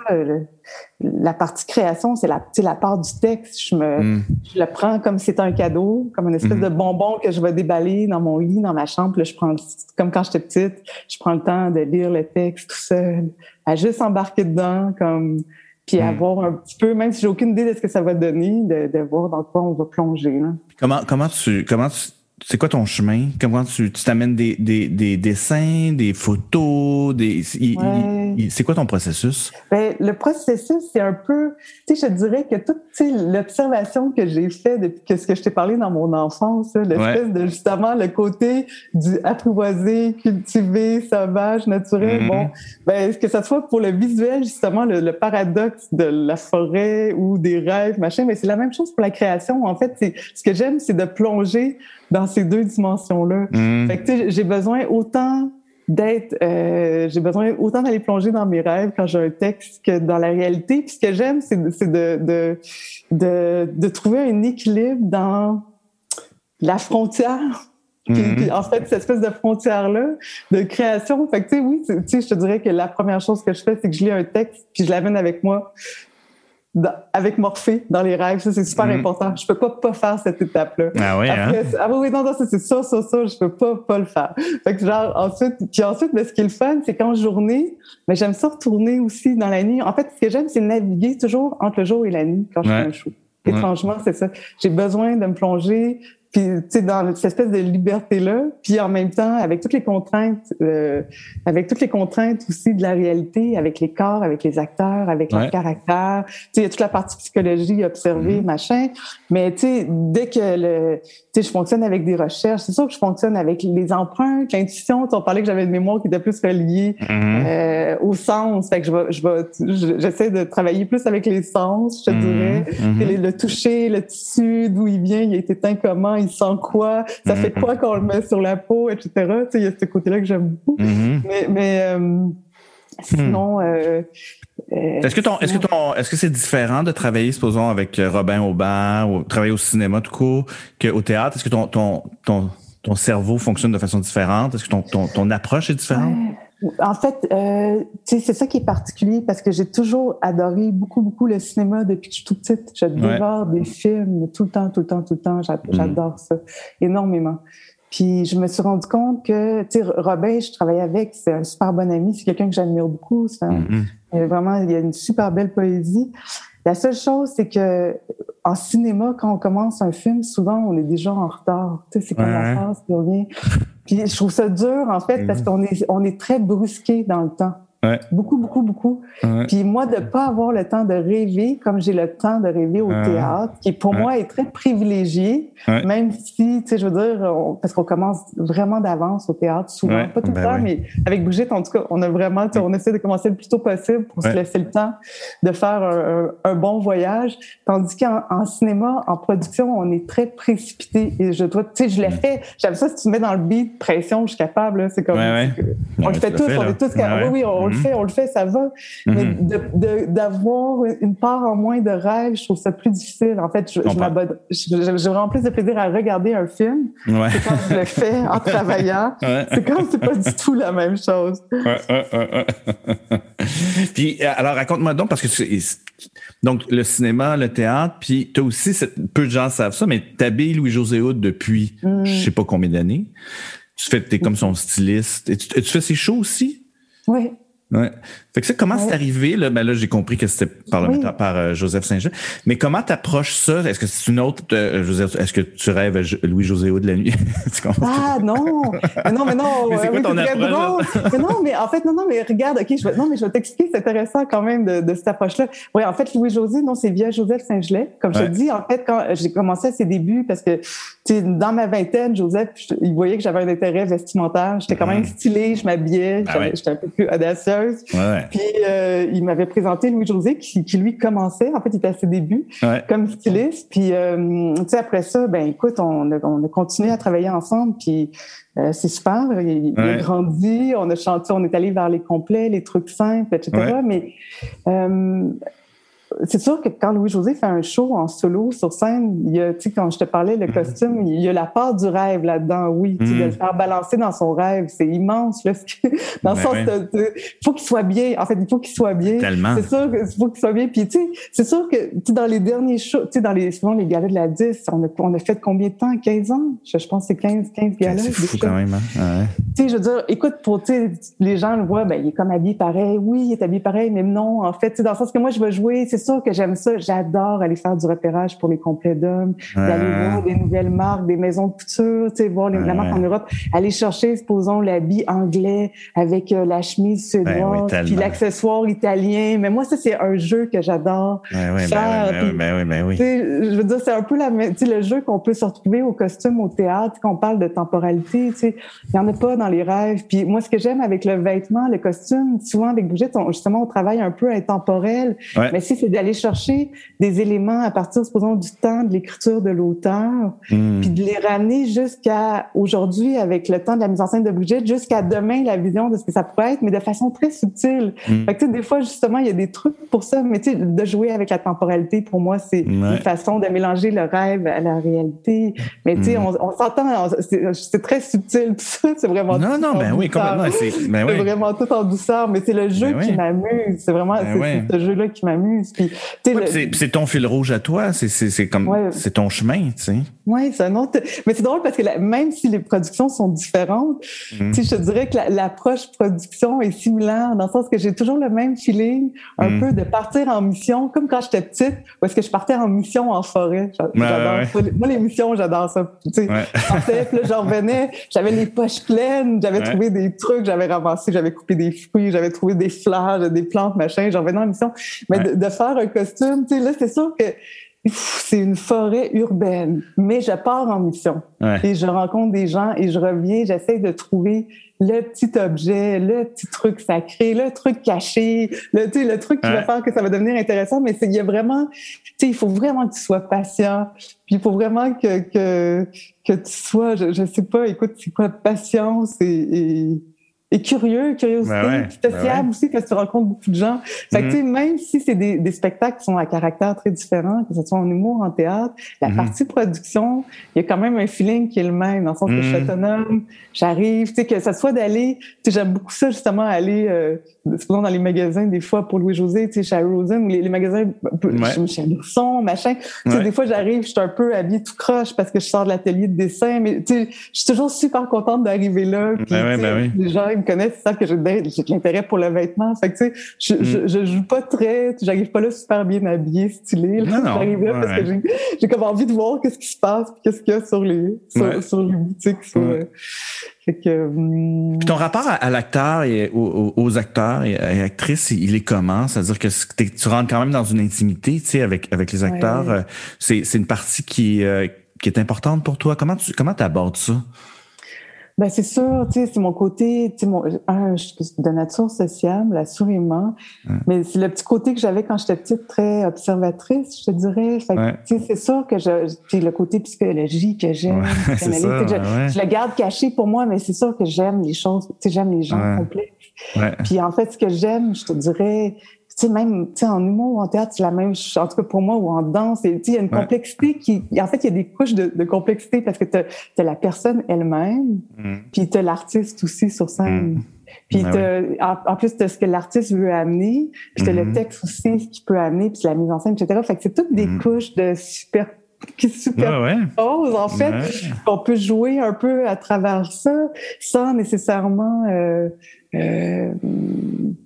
la partie création, c'est la, la part du texte. Je me, mm. je le prends comme si c'était un cadeau, comme une espèce mm. de bonbon que je vais déballer dans mon lit, dans ma chambre. Là, je prends, comme quand j'étais petite, je prends le temps de lire le texte tout seul, à juste embarquer dedans, comme, puis avoir un petit peu, même si j'ai aucune idée de ce que ça va donner, de, de voir dans quoi on va plonger. Là. Comment, comment tu, comment tu, c'est quoi ton chemin? Comment tu t'amènes des, des, des, dessins, des photos, des. C'est quoi ton processus? Ben, le processus, c'est un peu. Tu sais, je dirais que toute l'observation que j'ai faite depuis que ce que je t'ai parlé dans mon enfance, l'espèce de justement le côté du apprivoisé, cultivé, sauvage, naturel. Mm-hmm. Bon, ben, que ça soit pour le visuel, justement, le, paradoxe de la forêt ou des rêves, machin, mais c'est la même chose pour la création. En fait, ce que j'aime, c'est de plonger dans ces deux dimensions-là. Mm. Fait que j'ai besoin autant d'être, euh, j'ai besoin autant d'aller plonger dans mes rêves quand j'ai un texte que dans la réalité. Puis ce que j'aime, c'est de, de, de, de, trouver un équilibre dans la frontière. Mm. en fait, cette espèce de frontière-là de création. Fait que, tu sais, oui, tu sais, je te dirais que la première chose que je fais, c'est que je lis un texte puis je l'amène avec moi avec Morphée dans les rêves, ça c'est super mhm. important. Je peux pas pas faire cette étape-là. Ah oui, hein? ah oui, non, non, ça c'est ça, ça, ça, je peux pas pas le faire. Fait que genre ensuite, puis ensuite, mais ce qui est le fun, c'est qu'en journée, mais j'aime ça retourner aussi dans la nuit. En fait, ce que j'aime, c'est naviguer toujours entre le jour et la nuit quand je fais un show. Étrangement, c'est ça. J'ai besoin de me plonger puis tu sais dans cette espèce de liberté là puis en même temps avec toutes les contraintes euh, avec toutes les contraintes aussi de la réalité avec les corps avec les acteurs avec leur caractère tu sais il y a toute la partie psychologie observée mm-hmm. machin. Mais tu sais dès que le tu sais je fonctionne avec des recherches c'est sûr que je fonctionne avec les empreintes l'intuition. On parlait que j'avais une mémoire qui était plus reliée mm-hmm. euh, au sens. Fait que je vais je vais j'essaie de travailler plus avec les sens je te mm-hmm. dirais. Le, toucher le tissu d'où il vient il a été teint comment il sent quoi, ça fait mm-hmm. quoi quand on le met sur la peau, etc. Tu sais, il y a ce côté-là que j'aime beaucoup. Mm-hmm. Mais, mais euh, sinon. Hmm. Euh, euh, est-ce que ton, est-ce que ton, est-ce que c'est différent de travailler, supposons, avec Robin Aubin ou travailler au cinéma tout court qu'au théâtre? Est-ce que ton, ton, ton, ton cerveau fonctionne de façon différente? Est-ce que ton, ton, ton approche est différente? En fait, euh, c'est ça qui est particulier parce que j'ai toujours adoré beaucoup, beaucoup le cinéma depuis que je suis toute petite. Je dévore des films tout le temps, tout le temps, tout le temps. Mm. J'adore ça énormément. Puis je me suis rendu compte que, tu sais, Robin, je travaillais avec, c'est un super bon ami, c'est quelqu'un que j'admire beaucoup. Mm-hmm. Vraiment, il y a une super belle poésie. La seule chose, c'est que en cinéma, quand on commence un film, souvent on est déjà en retard. Tu sais, c'est comme la phase qui revient. Puis je trouve ça dur, en fait, parce mm. qu'on est, on est très brusqué dans le temps. Beaucoup, beaucoup, beaucoup. Puis moi, de pas avoir le temps de rêver comme j'ai le temps de rêver au théâtre, qui pour moi est très privilégié, même si, tu sais, je veux dire, parce qu'on commence vraiment d'avance au théâtre, souvent, pas tout le ben temps, mais avec Brigitte, en tout cas, on a vraiment, on essaie de commencer le plus tôt possible pour se laisser le temps de faire un, bon voyage, tandis qu'en cinéma, en production, on est très précipité. Et je dois, tu sais, je l'ai fait. J'aime ça, si tu mets dans le beat pression, je suis capable. C'est comme, on le fait tous, on est tous, oui, oui, on le fait, on le fait, ça va. Mais mm-hmm. d'avoir une part en moins de rêve, je trouve ça plus difficile. En fait, j'ai vraiment plus de plaisir à regarder un film que quand je le fais en travaillant. C'est comme, c'est pas du tout la même chose. Puis, alors, raconte-moi donc, parce que donc, le cinéma, le théâtre, puis tu aussi, peu de gens savent ça, mais tu habilles Louis-José Houd depuis mm. je sais pas combien d'années. Tu fais, es comme son styliste. Et tu, tu fais ses shows aussi? Oui. Ouais. Fait que ça, comment c'est arrivé? Là, ben là, j'ai compris que c'était par, par euh, Joseph Saint-Jean. Mais comment t'approches ça? Est-ce que c'est une autre, euh, Joseph, est-ce que tu rêves Louis-José de la nuit? ah, non! Mais non, mais non! mais c'est quoi ton approche? mais non, mais en fait, non, non, mais regarde, OK, je vais, non, mais je vais t'expliquer, c'est intéressant quand même de, de cette approche-là. Oui, en fait, Louis-José, non, c'est via Joseph Saint-Gelais. Comme je te dis, en fait, quand j'ai commencé à ses débuts, parce que, dans ma vingtaine, Joseph, il voyait que j'avais un intérêt vestimentaire. J'étais quand même mm. stylée, je m'habillais, ah j'étais un peu plus audacieuse. Puis euh, il m'avait présenté Louis-José qui, qui, lui commençait, en fait, il était à ses débuts comme styliste. Puis euh, tu sais après ça, ben écoute, on a, on a continué à travailler ensemble. Puis euh, c'est super. Il, a grandi, on a chanté, on est allé vers les complets, les trucs simples, etc. Mais c'est sûr que quand Louis-José fait un show en solo sur scène, il y a, tu sais, quand je te parlais, le mhm. costume, il y a la part du rêve là-dedans, oui. de le mhm. faire balancer dans son rêve, c'est immense, là. dans le ben sens il faut qu'il soit bien. En fait, il faut qu'il soit bien. Tellement. C'est sûr qu'il faut qu'il soit bien. Puis, tu sais, c'est sûr que, tu dans les derniers shows, tu sais, dans les, souvent, les galas de la 10, on a, on a fait combien de temps? 15 ans? Je, pense que c'est 15, 15 galas. C'est fou quand même, hein? Tu sais, je veux dire, écoute, pour, tu sais, les gens le voient, ben, il est comme habillé pareil. Oui, il est habillé pareil, mais non, en fait, tu sais, dans le sens que moi, je veux jouer, c'est sûr que j'aime ça. J'adore aller faire du repérage pour les complets d'hommes, d'aller voir des nouvelles marques, des maisons de couture, tu sais, voir les, la marque en Europe, aller chercher, supposons, l'habit anglais avec euh, la chemise suédoise, puis l'accessoire italien. Mais moi, ça, c'est un jeu que j'adore faire. Ben oui, oui, Je veux dire, c'est un peu la, le jeu qu'on peut se retrouver au costume, au théâtre, quand on parle de temporalité, tu sais. Il n'y en a pas dans les rêves. Puis moi, ce que j'aime avec le vêtement, le costume, souvent avec Brigitte, justement, on travaille un peu intemporel. Mais si c'est d'aller chercher des éléments à partir, supposons, du temps de l'écriture de l'auteur, hmm. puis de les ramener jusqu'à aujourd'hui avec le temps de la mise en scène de budget, jusqu'à demain la vision de ce que ça pourrait être, mais de façon très subtile. Mm. Fait que, des fois, justement, il y a des trucs pour ça, mais tu sais, de jouer avec la temporalité, pour moi, c'est une façon de mélanger le rêve à la réalité. Mais tu sais, hmm. on, s'entend, c'est très subtil, tout ça, c'est vraiment... Non, non, ben oui, complètement. C'est ben vraiment tout en douceur, mais c'est le jeu ben qui m'amuse. C'est vraiment ben ce jeu-là qui m'amuse. Puis, c'est ton fil rouge à toi, c'est comme c'est ton chemin, tu sais. Oui, c'est un autre. Mais c'est drôle parce que même si les productions sont différentes, mm. je te dirais que l'approche production est similaire dans le sens que j'ai toujours le même feeling, un mm. peu de partir en mission, comme quand j'étais petite, où est-ce que je partais en mission en forêt. J'adore ça. Moi, les missions, j'adore ça. Tu sais, je partais, puis là, j'en revenais, j'avais les poches pleines, j'avais trouvé des trucs, j'avais ramassé, j'avais coupé des fruits, j'avais trouvé des fleurs, des plantes, machin, j'en revenais en mission. Mais de, faire un costume, tu sais, là, c'est sûr que c'est une forêt urbaine, mais je pars en mission. Et je rencontre des gens et je reviens, j'essaie de trouver le petit objet, le petit truc sacré, le truc caché, le, le truc qui va faire que ça va devenir intéressant, mais il y a vraiment, il faut vraiment que tu sois patient, puis il faut vraiment que, que, que tu sois, je, je sais pas, écoute, c'est quoi, patience et et curieux, curiosité, ben ouais, ben aussi parce que tu rencontres beaucoup de gens. Fait que, mm-hmm. même si c'est des, des, spectacles qui sont à caractère très différent, que ce soit en humour, en théâtre, la mm-hmm. partie production, il y a quand même un feeling qui est le même, dans le sens que je suis mm-hmm. autonome, j'arrive, tu sais, que ça soit d'aller, tu sais, j'aime beaucoup ça, justement, aller, euh, dans les magasins, des fois, pour Louis-José, tu sais, chez Rosen, ou les, magasins, ouais. chez Bourson, machin, tu sais, des fois, j'arrive, je suis un peu habillée tout croche parce que je sors de l'atelier de dessin, mais tu sais, je suis toujours super contente d'arriver là, puis, ben les gens, me connaissent, ils savent que j'ai de l'intérêt pour le vêtement. Fait que, tu sais, je, mm. je, joue pas très, j'arrive pas là super bien habillé, stylé. J'arrive là parce que j'ai comme envie de voir qu'est-ce qui se passe, qu'est-ce qu'il y a sur les, sur, les boutiques. Sur, fait que, hum, ton rapport à, l'acteur et aux, acteurs et, actrices, il est comment? C'est-à-dire que tu rentres quand même dans une intimité, tu sais, avec, avec les acteurs. Euh, c'est, une partie qui, euh, qui est importante pour toi. Comment tu comment abordes ça? Ben c'est sûr, tu sais, c'est mon côté, tu sais, mon, de nature sociable, assurément. Mais c'est le petit côté que j'avais quand j'étais petite, très observatrice, je te dirais. Fait tu sais, c'est sûr que je, puis le côté psychologie que j'aime, je, je, le garde caché pour moi, mais c'est sûr que j'aime les choses, tu sais, j'aime les gens complexes. Puis en fait, ce que j'aime, je te dirais, sais, même, tu sais, en humour ou en théâtre, c'est la même chose, en tout cas pour moi, ou en danse, tu sais, il y a une complexité qui, en fait, il y a des couches de, de complexité parce que tu as, la personne elle-même, mm. puis tu as l'artiste aussi sur scène. Mm. Puis ben en, plus, tu as ce que l'artiste veut amener, puis tu as le mm-hmm. texte aussi, ce qu'il peut amener, puis la mise en scène, etc. Fait que c'est toutes des mm. couches de super qui superposent, en fait, qu'on peut jouer un peu à travers ça, sans nécessairement euh, euh,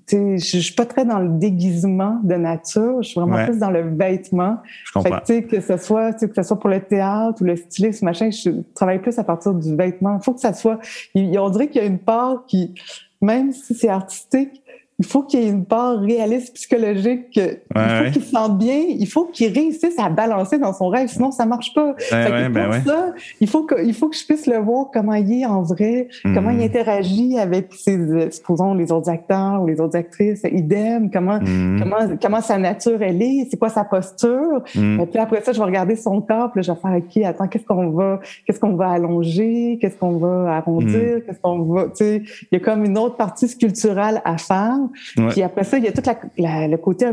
je, je suis pas très dans le déguisement de nature, je suis vraiment plus dans le vêtement. Je comprends. Fait que, que ce soit que ce soit pour le théâtre ou le stylisme, machin, je travaille plus à partir du vêtement. Il faut que ça soit. on dirait qu'il y a une part qui, même si c'est artistique, il faut qu'il y ait une part réaliste psychologique. il faut qu'il se sente bien, il faut qu'il réussisse à balancer dans son rêve, sinon ça marche pas. Ben ben ça, il faut que, il faut que je puisse le voir comment il est en vrai, comment il interagit avec ses, supposons les autres acteurs ou les autres actrices, idem, comment, mm. comment, comment sa nature elle est, c'est quoi sa posture. Mm. Et puis après ça, je vais regarder son corps, puis je vais faire ok, attends, qu'est-ce qu'on va, qu'est-ce qu'on va allonger, qu'est-ce qu'on va arrondir, qu'est-ce qu'on va, tu sais, il y a comme une autre partie sculpturale à faire. Puis après ça, il y a tout la, le côté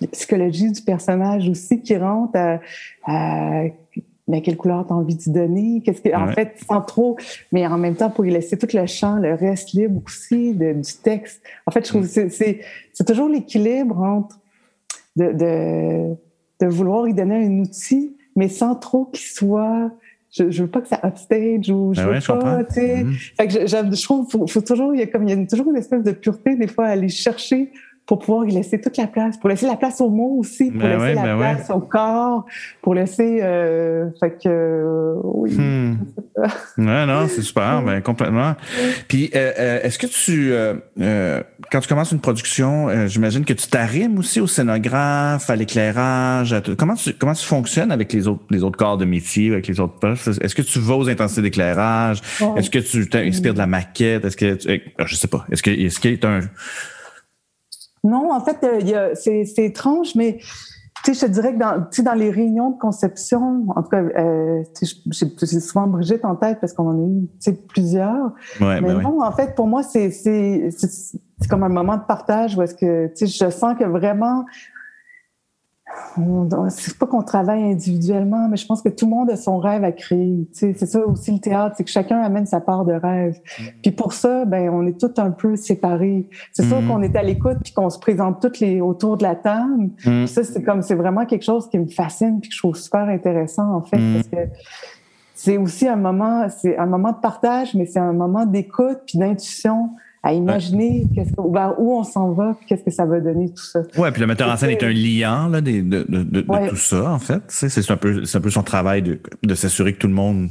la psychologie du personnage aussi qui rentre à, à mais quelle couleur tu as envie d'y donner, qu'est-ce que, en fait, sans trop, mais en même temps, pour y laisser tout le champ, le reste libre aussi de, du texte. En fait, je trouve que c'est, c'est toujours l'équilibre entre de, de, de, vouloir y donner un outil, mais sans trop qu'il soit je, je veux pas que ça upstage ou je ben veux pas, tu sais. Mm-hmm. Fait que je, je, trouve faut, faut toujours, il y a comme il y a toujours une espèce de pureté des fois à aller chercher pour pouvoir y laisser toute la place, pour laisser la place aux mots aussi, pour ben laisser la ben place au corps, pour laisser. Euh, fait que euh, oui. Hmm. ouais, non, c'est super, ben complètement. Puis, euh, euh est-ce que tu, quand tu commences une production, j'imagine que tu t'arrimes aussi au scénographe, à l'éclairage. Comment tu comment tu fonctionnes avec les autres les autres corps de métier, avec les autres postes? Est-ce que tu vas aux intensités d'éclairage? Est-ce que tu t'inspires de la maquette? Est-ce que tu, je sais pas. Est-ce que est-ce qu'il y a un non, en fait, euh, c'est étrange, mais tu sais, je te dirais que dans, dans les réunions de conception, en tout cas, euh, j'ai souvent Brigitte en tête parce qu'on en a eu plusieurs. mais ben non, en fait, pour moi, c'est comme un moment de partage où est-ce que je sens que vraiment c'est pas qu'on travaille individuellement, mais je pense que tout le monde a son rêve à créer. C'est ça aussi le théâtre, c'est que chacun amène sa part de rêve. Mm. Puis pour ça, ben on est tous un peu séparés. C'est sûr mm. qu'on est à l'écoute puis qu'on se présente toutes les autour de la table. Mm. Ça c'est comme c'est vraiment quelque chose qui me fascine puis que je trouve super intéressant en fait parce que c'est aussi un moment, c'est un moment de partage, mais c'est un moment d'écoute puis d'intuition à imaginer qu'est-ce que, vers où on s'en va, qu'est-ce que ça va donner tout ça. Ouais, puis le metteur en scène est un liant là, de, de, de, tout ça en fait. C'est un peu, c'est un peu son travail de, de s'assurer que tout le monde,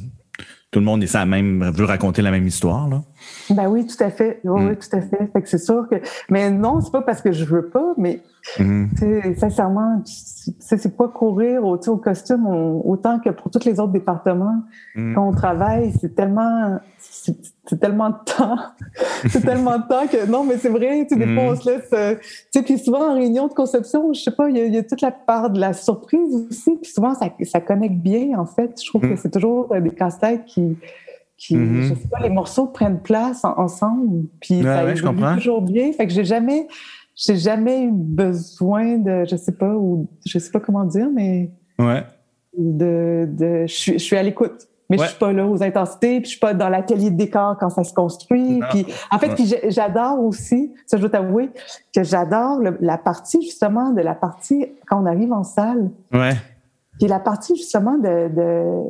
tout le monde est ça même veut raconter la même histoire là. Ben oui, tout à fait. Oui, oui mm. tout à fait. Fait que c'est sûr que, mais non, c'est pas parce que je veux pas, mais mm. sincèrement, c'est pas courir au, au costume autant que pour tous les autres départements mm. quand on travaille. C'est tellement, c'est tellement de temps. c'est tellement de temps que non, mais c'est vrai, tu des fois, on se laisse. Euh, tu sais, puis souvent en réunion de conception, je sais pas, il y, a, toute la part de la surprise aussi. Puis souvent, ça, ça connecte bien, en fait. Je trouve que c'est toujours euh, des casse-têtes qui qui, mm-hmm. je sais pas, les morceaux prennent place ensemble, puis ça ouais, toujours bien. Fait que j'ai jamais, j'ai jamais eu besoin de, je sais pas, ou je sais pas comment dire, mais ouais. de, de, je suis, je suis à l'écoute. Mais je suis pas là aux intensités, puis je suis pas dans l'atelier de décor quand ça se construit. Puis en fait, puis j'adore aussi, ça je dois t'avouer, que j'adore la partie justement de la partie quand on arrive en salle. Ouais. Puis la partie justement de, de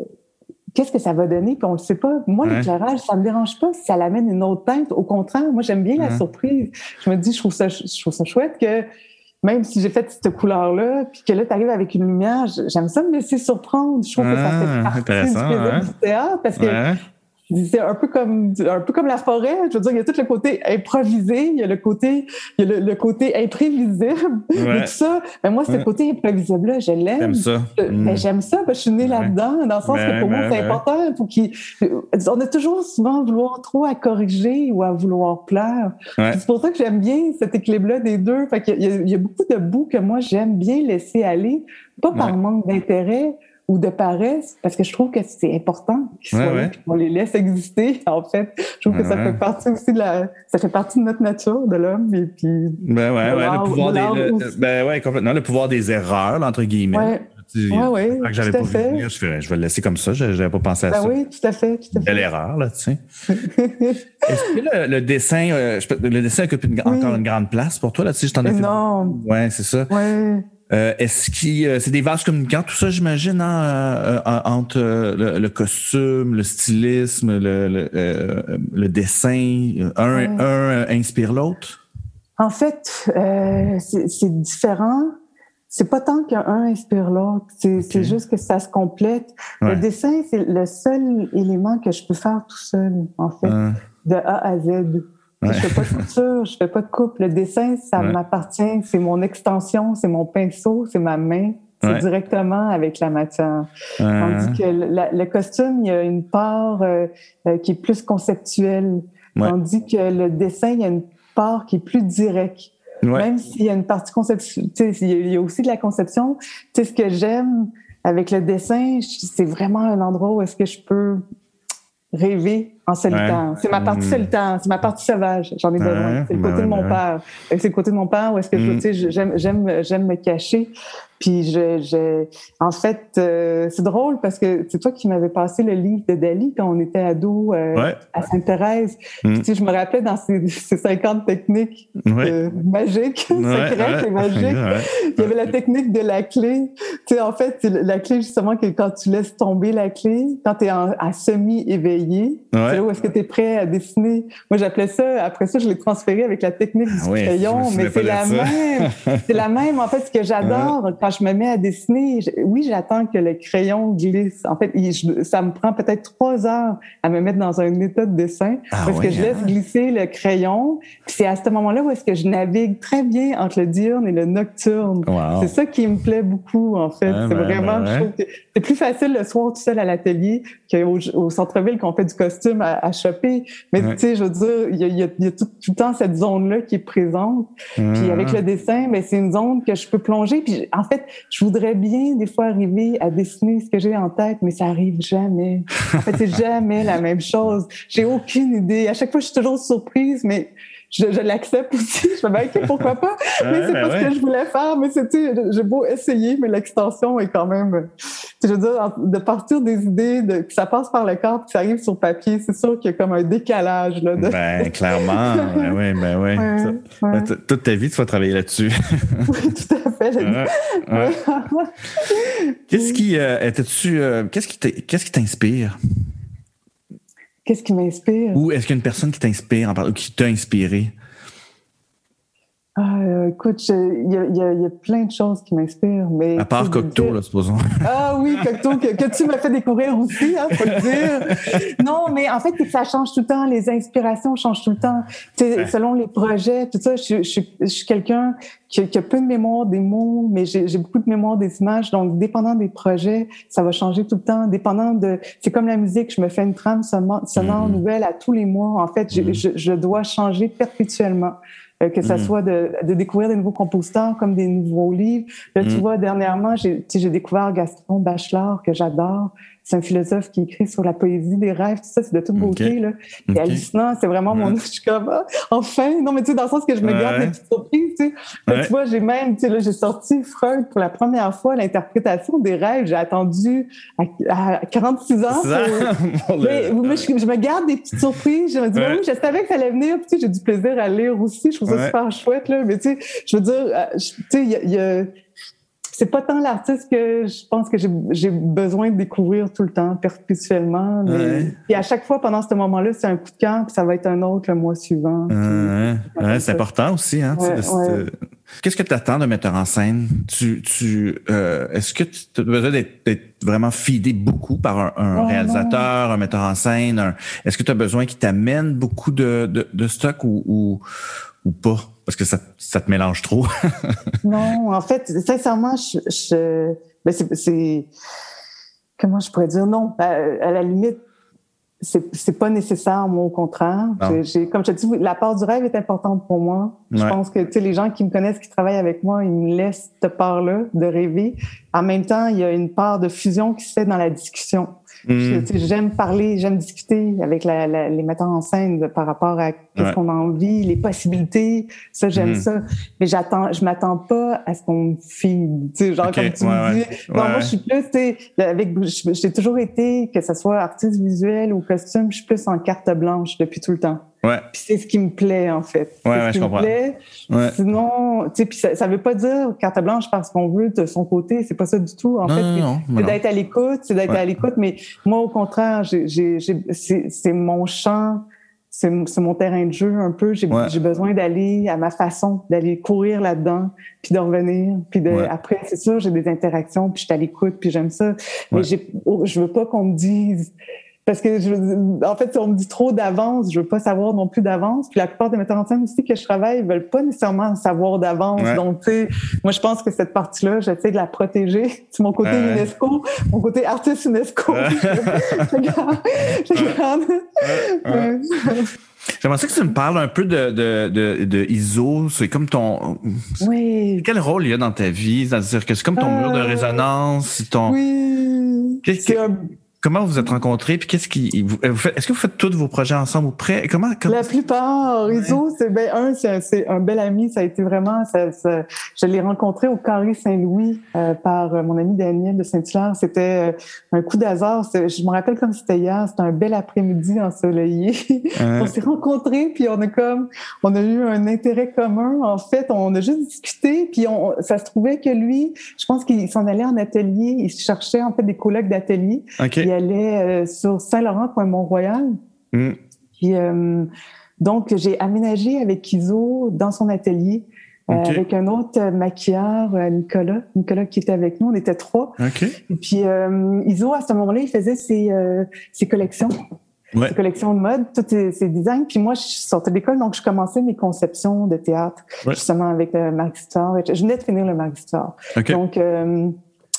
qu'est-ce que ça va donner, puis on le sait pas. Moi, l'éclairage, ça me dérange pas si ça l'amène une autre teinte. Au contraire, moi, j'aime bien la surprise. Je me dis, je trouve ça, je trouve ça chouette que même si j'ai fait cette couleur-là, puis que là, tu arrives avec une lumière, j'aime ça me laisser surprendre. Je trouve que ça fait ah, partie du plaisir du théâtre parce que c'est un peu comme un peu comme la forêt. Je veux dire, il y a tout le côté improvisé, il y a le côté, il y a le, côté imprévisible, ouais. tout ça. Mais moi, ce côté imprévisible-là, je l'aime. J'aime ça. Mm. j'aime ça, parce que je suis née là-dedans, dans le sens que pour moi, c'est important. Pour on a toujours souvent vouloir trop à corriger ou à vouloir plaire. C'est pour ça que j'aime bien cet équilibre-là des deux. Fait il, y a, il y a beaucoup de bouts que moi, j'aime bien laisser aller, pas par manque d'intérêt, ou de paresse, parce que je trouve que c'est important qu'ils soient là, qu'on les laisse exister. En fait, je trouve que ça fait partie aussi de la, ça fait partie de notre nature, de l'homme, et puis. Ben ouais, ouais, le pouvoir des, ben ouais, complètement, le pouvoir des erreurs, entre guillemets. Ouais. Oui, oui. Que j'avais pas fait. je, vais, je vais le laisser comme ça. Je n'avais pas pensé à ben ça. Oui, tout à fait. Tout à fait. Quelle erreur, là, tu sais. Est-ce que le, dessin, euh, le dessin occupe encore une grande place pour toi, là, tu sais, je t'en ai fait. Non. Ouais, c'est ça. Ouais. Euh, est-ce qu'il euh, c'est des vases communicants, tout ça, j'imagine, hein, euh, entre le, costume, le stylisme, le, le, dessin, un, un inspire l'autre? En fait, c'est différent. C'est pas tant qu'un inspire l'autre, c'est juste que ça se complète. Le dessin, c'est le seul élément que je peux faire tout seul, en fait, de A à Z. Je fais pas de couture, je fais pas de coupe. Le dessin, ça m'appartient. C'est mon extension, c'est mon pinceau, c'est ma main. C'est directement avec la matière. Tandis que le costume, il y a une part euh, euh, qui est plus conceptuelle. Tandis que le dessin, il y a une part qui est plus directe. Même s'il y a une partie conceptuelle, il y a aussi de la conception. Tu sais, ce que j'aime avec le dessin, c'est vraiment un endroit où est-ce que je peux rêver en solitaire. C'est ma partie mmh. solitaire, c'est ma partie sauvage. J'en ai besoin. C'est le côté de mon père. C'est le côté de mon père où est-ce que je, tu sais, j'aime, j'aime, j'aime me cacher. Puis je, je en fait, euh, c'est drôle parce que c'est toi qui m'avais passé le livre de Dali quand on était ado euh, à Sainte-Thérèse. Mm. Tu sais, je me rappelais dans ces, ces 50 techniques euh, magiques, secrètes et magiques, il y avait la technique de la clé. Tu sais, en fait, la clé justement que quand tu laisses tomber la clé, quand tu es à semi éveillé, c'est où est-ce que tu es prêt à dessiner? Moi, j'appelais ça. Après ça, je l'ai transféré avec la technique du ah crayon, mais c'est la même. c'est la même. En fait, ce que j'adore quand je me mets à dessiner, oui, j'attends que le crayon glisse. En fait, ça me prend peut-être trois heures à me mettre dans un état de dessin ah parce que je laisse hein? glisser le crayon. C'est à ce moment-là où est-ce que je navigue très bien entre le diurne et le nocturne. C'est ça qui me plaît beaucoup, en fait. c'est vraiment, je trouve que c'est plus facile le soir tout seul à l'atelier qu'au au centre-ville qu'on fait du costume à, à choper. Mais tu sais, je veux dire, il y a, y a, tout, le temps cette zone-là qui est présente. Puis avec le dessin, ben, c'est une zone que je peux plonger. Puis en fait, je voudrais bien des fois arriver à dessiner ce que j'ai en tête, mais ça arrive jamais. En fait, c'est jamais la même chose. J'ai aucune idée. À chaque fois, je suis toujours surprise, mais je, l'accepte aussi. Je me dis, OK, pourquoi pas? mais c'est ben pas ce que je voulais faire. Mais c'était, j'ai beau essayer, mais l'extension est quand même, je veux dire, de partir des idées, de, que ça passe par le corps, que ça arrive sur papier, c'est sûr qu'il y a comme un décalage, là. Ben, clairement. ben oui, ben oui. Ben, toute ta vie, tu vas travailler là-dessus. oui, tout à fait. qu'est-ce qui, euh, tu euh, qu'est-ce qui t'inspire? Ou est-ce qu'il y a une personne qui t'inspire, ou qui t'a inspiré? Ah, écoute, il y, y, a plein de choses qui m'inspirent. Mais à part Cocteau, là, supposons. Ah oui, Cocteau, que, que, tu m'as fait découvrir aussi, hein, faut le dire. non, mais en fait, ça change tout le temps. Les inspirations changent tout le temps. Ouais. Selon les projets, tout ça, je, je, je suis quelqu'un qui, qui, a peu de mémoire des mots, mais j'ai beaucoup de mémoire des images. Donc, dépendant des projets, ça va changer tout le temps. Dépendant de... C'est comme la musique, je me fais une trame sonore, mm-hmm. nouvelle à tous les mois. En fait, je, mm-hmm. je dois changer perpétuellement. Euh, que ça mm. soit de, de, découvrir des nouveaux compositeurs comme des nouveaux livres. Là, tu mm. vois, dernièrement, j'ai découvert Gaston Bachelard, que j'adore. C'est un philosophe qui écrit sur la poésie des rêves, tout ça, c'est de toute beauté. Là. C'est hallucinant, c'est vraiment mon... Je suis comme, ah, enfin! Non, mais tu sais, dans le sens que je me garde des petites surprises, tu sais. Tu vois, j'ai même, tu sais, là, j'ai sorti Freud pour la première fois, l'interprétation des rêves. J'ai attendu à, 46 ans. mais, je, me garde des petites surprises. Je me dis, oui, je savais que ça allait venir. Puis, tu sais, j'ai du plaisir à lire aussi. Je trouve ça super chouette, là. Mais tu sais, je veux dire, euh, tu sais, il y a c'est pas tant l'artiste que je pense que j'ai besoin de découvrir tout le temps, perpétuellement. Mais, Et à chaque fois, pendant ce moment-là, c'est un coup de cœur, puis ça va être un autre le mois suivant. ouais, c'est important aussi. Hein, Qu'est-ce que tu attends d'un metteur en scène? Tu, tu, euh, est-ce que tu as besoin d'être vraiment fidé beaucoup par un, réalisateur, un metteur en scène? est-ce que tu as besoin qu'il t'amène beaucoup de, de, de stock ou, ou, ou pas? Parce que ça, ça te mélange trop. non, en fait, sincèrement, je, je ben c'est, comment je pourrais dire? Non. À la limite, c'est pas nécessaire moi au contraire. J'ai comme je te dis la part du rêve est importante pour moi. Je pense que tu sais les gens qui me connaissent qui travaillent avec moi ils me laissent cette part là de rêver. En même temps il y a une part de fusion qui se fait dans la discussion Mm. J'aime parler, j'aime discuter avec la, la, les metteurs en scène par rapport à ce qu'on a envie, les possibilités. Ça, j'aime mm. ça. Mais j'attends, je m'attends pas à ce qu'on me sais, genre comme tu me dis. Non, moi, je suis plus, tu sais, avec, j'ai toujours été, que ce soit artiste visuel ou costume, je suis plus en carte blanche depuis tout le temps. Ouais. Puis c'est ce qui me plaît, en fait. Ouais, ouais, ce qui je me comprends. Plaît. Ouais. Sinon, tu sais, puis ça, ça veut pas dire carte blanche parce qu'on veut de son côté. C'est pas ça du tout. En non, fait, c'est d'être à l'écoute, c'est d'être à l'écoute. Mais moi, au contraire, j'ai, c'est mon champ, c'est mon terrain de jeu un peu. J'ai besoin d'aller à ma façon, d'aller courir là-dedans, puis de revenir. Puis de, après, c'est sûr, j'ai des interactions, puis je suis à l'écoute, puis j'aime ça. Mais j'ai, oh, je veux pas qu'on me dise parce que je, en fait, si on me dit trop d'avance, je veux pas savoir non plus d'avance. Puis la plupart des metteurs en scène aussi que je travaille veulent pas nécessairement savoir d'avance. Donc, tu sais, moi, je pense que cette partie-là, j'essaie de la protéger. C'est mon côté UNESCO, mon côté artiste UNESCO. J'aimerais ça que tu me parles un peu de, de, de, de ISO. C'est comme ton. Oui. Quel rôle il y a dans ta vie? C'est-à-dire que c'est comme ton mur de euh, résonance. Ton... Oui. Qu'est-ce que comment vous vous êtes rencontrés puis qu'est-ce qui est-ce que vous faites tous vos projets ensemble ou près? Comment, la plupart réseau c'est ben un c'est un bel ami ça a été vraiment ça, ça je l'ai rencontré au carré Saint-Louis euh, par euh, mon ami Daniel de Saint-Hilaire. C'était euh, un coup d'hasard je me rappelle comme c'était hier c'était un bel après-midi ensoleillé. On s'est rencontrés puis on a comme on a eu un intérêt commun. En fait on a juste discuté puis on ça se trouvait que lui je pense qu'il s'en allait en atelier il cherchait en fait des collègues d'atelier. Okay elle est euh, sur Saint-Laurent, point Mont-Royal. Mm. Puis, euh, donc, j'ai aménagé avec Iso dans son atelier. Euh, avec un autre maquilleur, Nicolas, Nicolas qui était avec nous, on était trois. Et puis Iso, à ce moment-là, il faisait ses, ses collections, ses collections de mode, tous ses, designs. Puis moi, je sortais de l'école, donc je commençais mes conceptions de théâtre, justement avec le Marxistor. Je venais de finir le Marxistor. Donc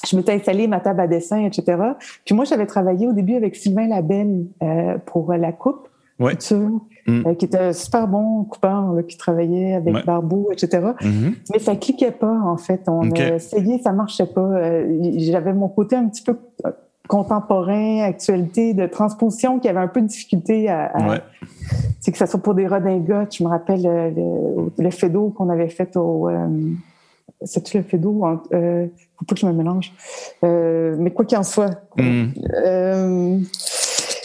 je m'étais installée ma table à dessin, etc. Puis moi, j'avais travaillé au début avec Sylvain Labelle euh, pour la coupe ouais. Mm. Euh, qui était un super bon coupeur, là, qui travaillait avec ouais. Barbeau, etc. Mm-hmm. Mais ça cliquait pas, en fait. On a essayé, ça marchait pas. Euh, j'avais mon côté un petit peu euh, contemporain, actualité, de transposition qui avait un peu de difficulté à... à C'est que ça soit pour des redingotes. Je me rappelle le, le, le fédo qu'on avait fait au c'est-tu le fait d'eau? Euh, faut pas que je me mélange. Euh, mais quoi qu'il en soit. Mm. Euh,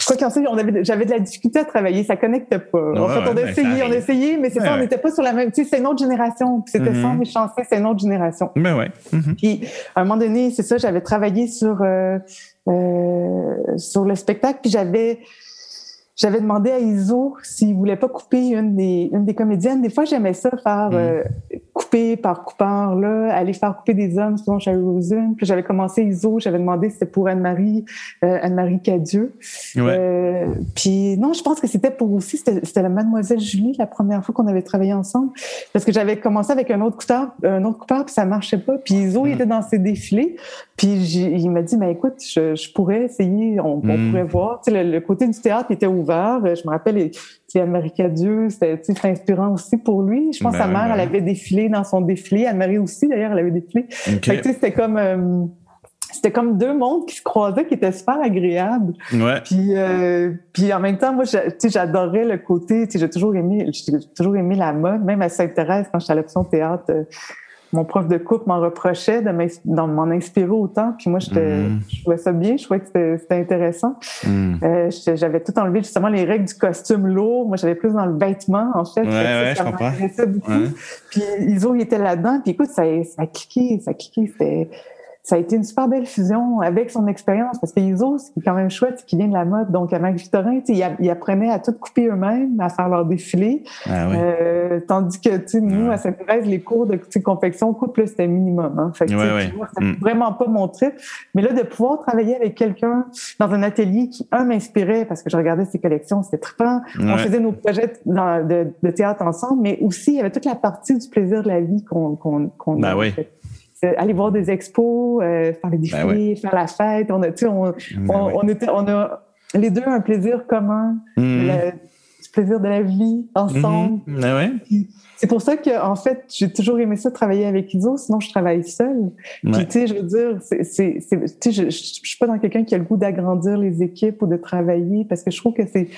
quoi qu'il en soit, j'avais de la difficulté à travailler, ça connecte pas. en fait, on a essayé, on a essayé, mais c'est ça, on n'était pas sur la même. Tu sais, c'est une autre génération. C'était mm-hmm. sans méchanceté, c'est une autre génération. Mais ouais. Mm-hmm. Puis à un moment donné, c'est ça, j'avais travaillé sur euh, euh, sur le spectacle, puis j'avais j'avais demandé à Iso s'il voulait pas couper une des, une des comédiennes. Des fois, j'aimais ça faire mm. Couper par coupeur, là, aller faire couper des hommes, selon Sherry Rosen. Puis j'avais commencé Iso, j'avais demandé si c'était pour Anne-Marie, euh, Anne-Marie Cadieux. Ouais. Euh, puis non, je pense que c'était pour aussi, c'était la Mademoiselle Julie, la première fois qu'on avait travaillé ensemble. Parce que j'avais commencé avec un autre coupeur, un autre coupeur, puis ça marchait pas. Puis Iso, il mm. était dans ses défilés. Puis il m'a dit, mais écoute, je, je pourrais essayer, on, on Mm. pourrait voir. Tu sais, le, le côté du théâtre était ouvert. Je me rappelle, Anne-Marie Cadieux, c'était inspirant aussi pour lui. Je pense que Ben sa mère, oui, elle ben avait défilé dans son défilé. Anne-Marie aussi, d'ailleurs, elle avait défilé. OK. Fait que, tu sais, c'était comme... euh, c'était comme deux mondes qui se croisaient, qui étaient super agréables. Ouais. Puis, euh, puis en même temps, moi, j'a- tu sais, j'adorais le côté, tu sais, j'ai toujours aimé, j'ai toujours aimé la mode, même à Sainte-Thérèse, quand j'étais à l'option théâtre, euh, mon prof de coupe m'en reprochait de m'en inspirer autant. Puis moi, mm. je trouvais ça bien, je trouvais que c'était intéressant. Mm. Euh, j'avais tout enlevé, justement, les règles du costume lourd. Moi, j'avais plus dans le vêtement, en fait. Ouais, ouais, ça m'intéressait beaucoup. Puis Iso, il était là-dedans. Puis écoute, ça, ça a cliqué, ça a cliqué. C'était ça a été une super belle fusion avec son expérience parce que Iso, ce qui est quand même chouette, c'est qu'il vient de la mode. Donc, avec Victorin, ils apprenaient à tout couper eux-mêmes, à faire leur défilé. Ah euh, tandis que, tu sais, nous, à Sainte-Thérèse, les cours de confection, coupe, c'était minimum. Hein. Fait que, ouais, mm. vraiment pas mon trip. Mais là, de pouvoir travailler avec quelqu'un dans un atelier qui, un, m'inspirait parce que je regardais ses collections, c'était trippant. On faisait nos projets de, théâtre ensemble, mais aussi, il y avait toute la partie du plaisir de la vie qu'on qu'on ben euh, aller voir des expos, euh, faire les ben défilés, faire la fête. On a, tu sais, on, ben on, était, on a les deux un plaisir commun, mmh. le, plaisir de la vie ensemble. Mmh. Ben c'est pour ça que, en fait, j'ai toujours aimé ça travailler avec Iso, sinon je travaille seule. Puis, tu sais, je veux dire, c'est, c'est, tu sais, je, je, je, suis pas dans quelqu'un qui a le goût d'agrandir les équipes ou de travailler parce que je trouve que c'est,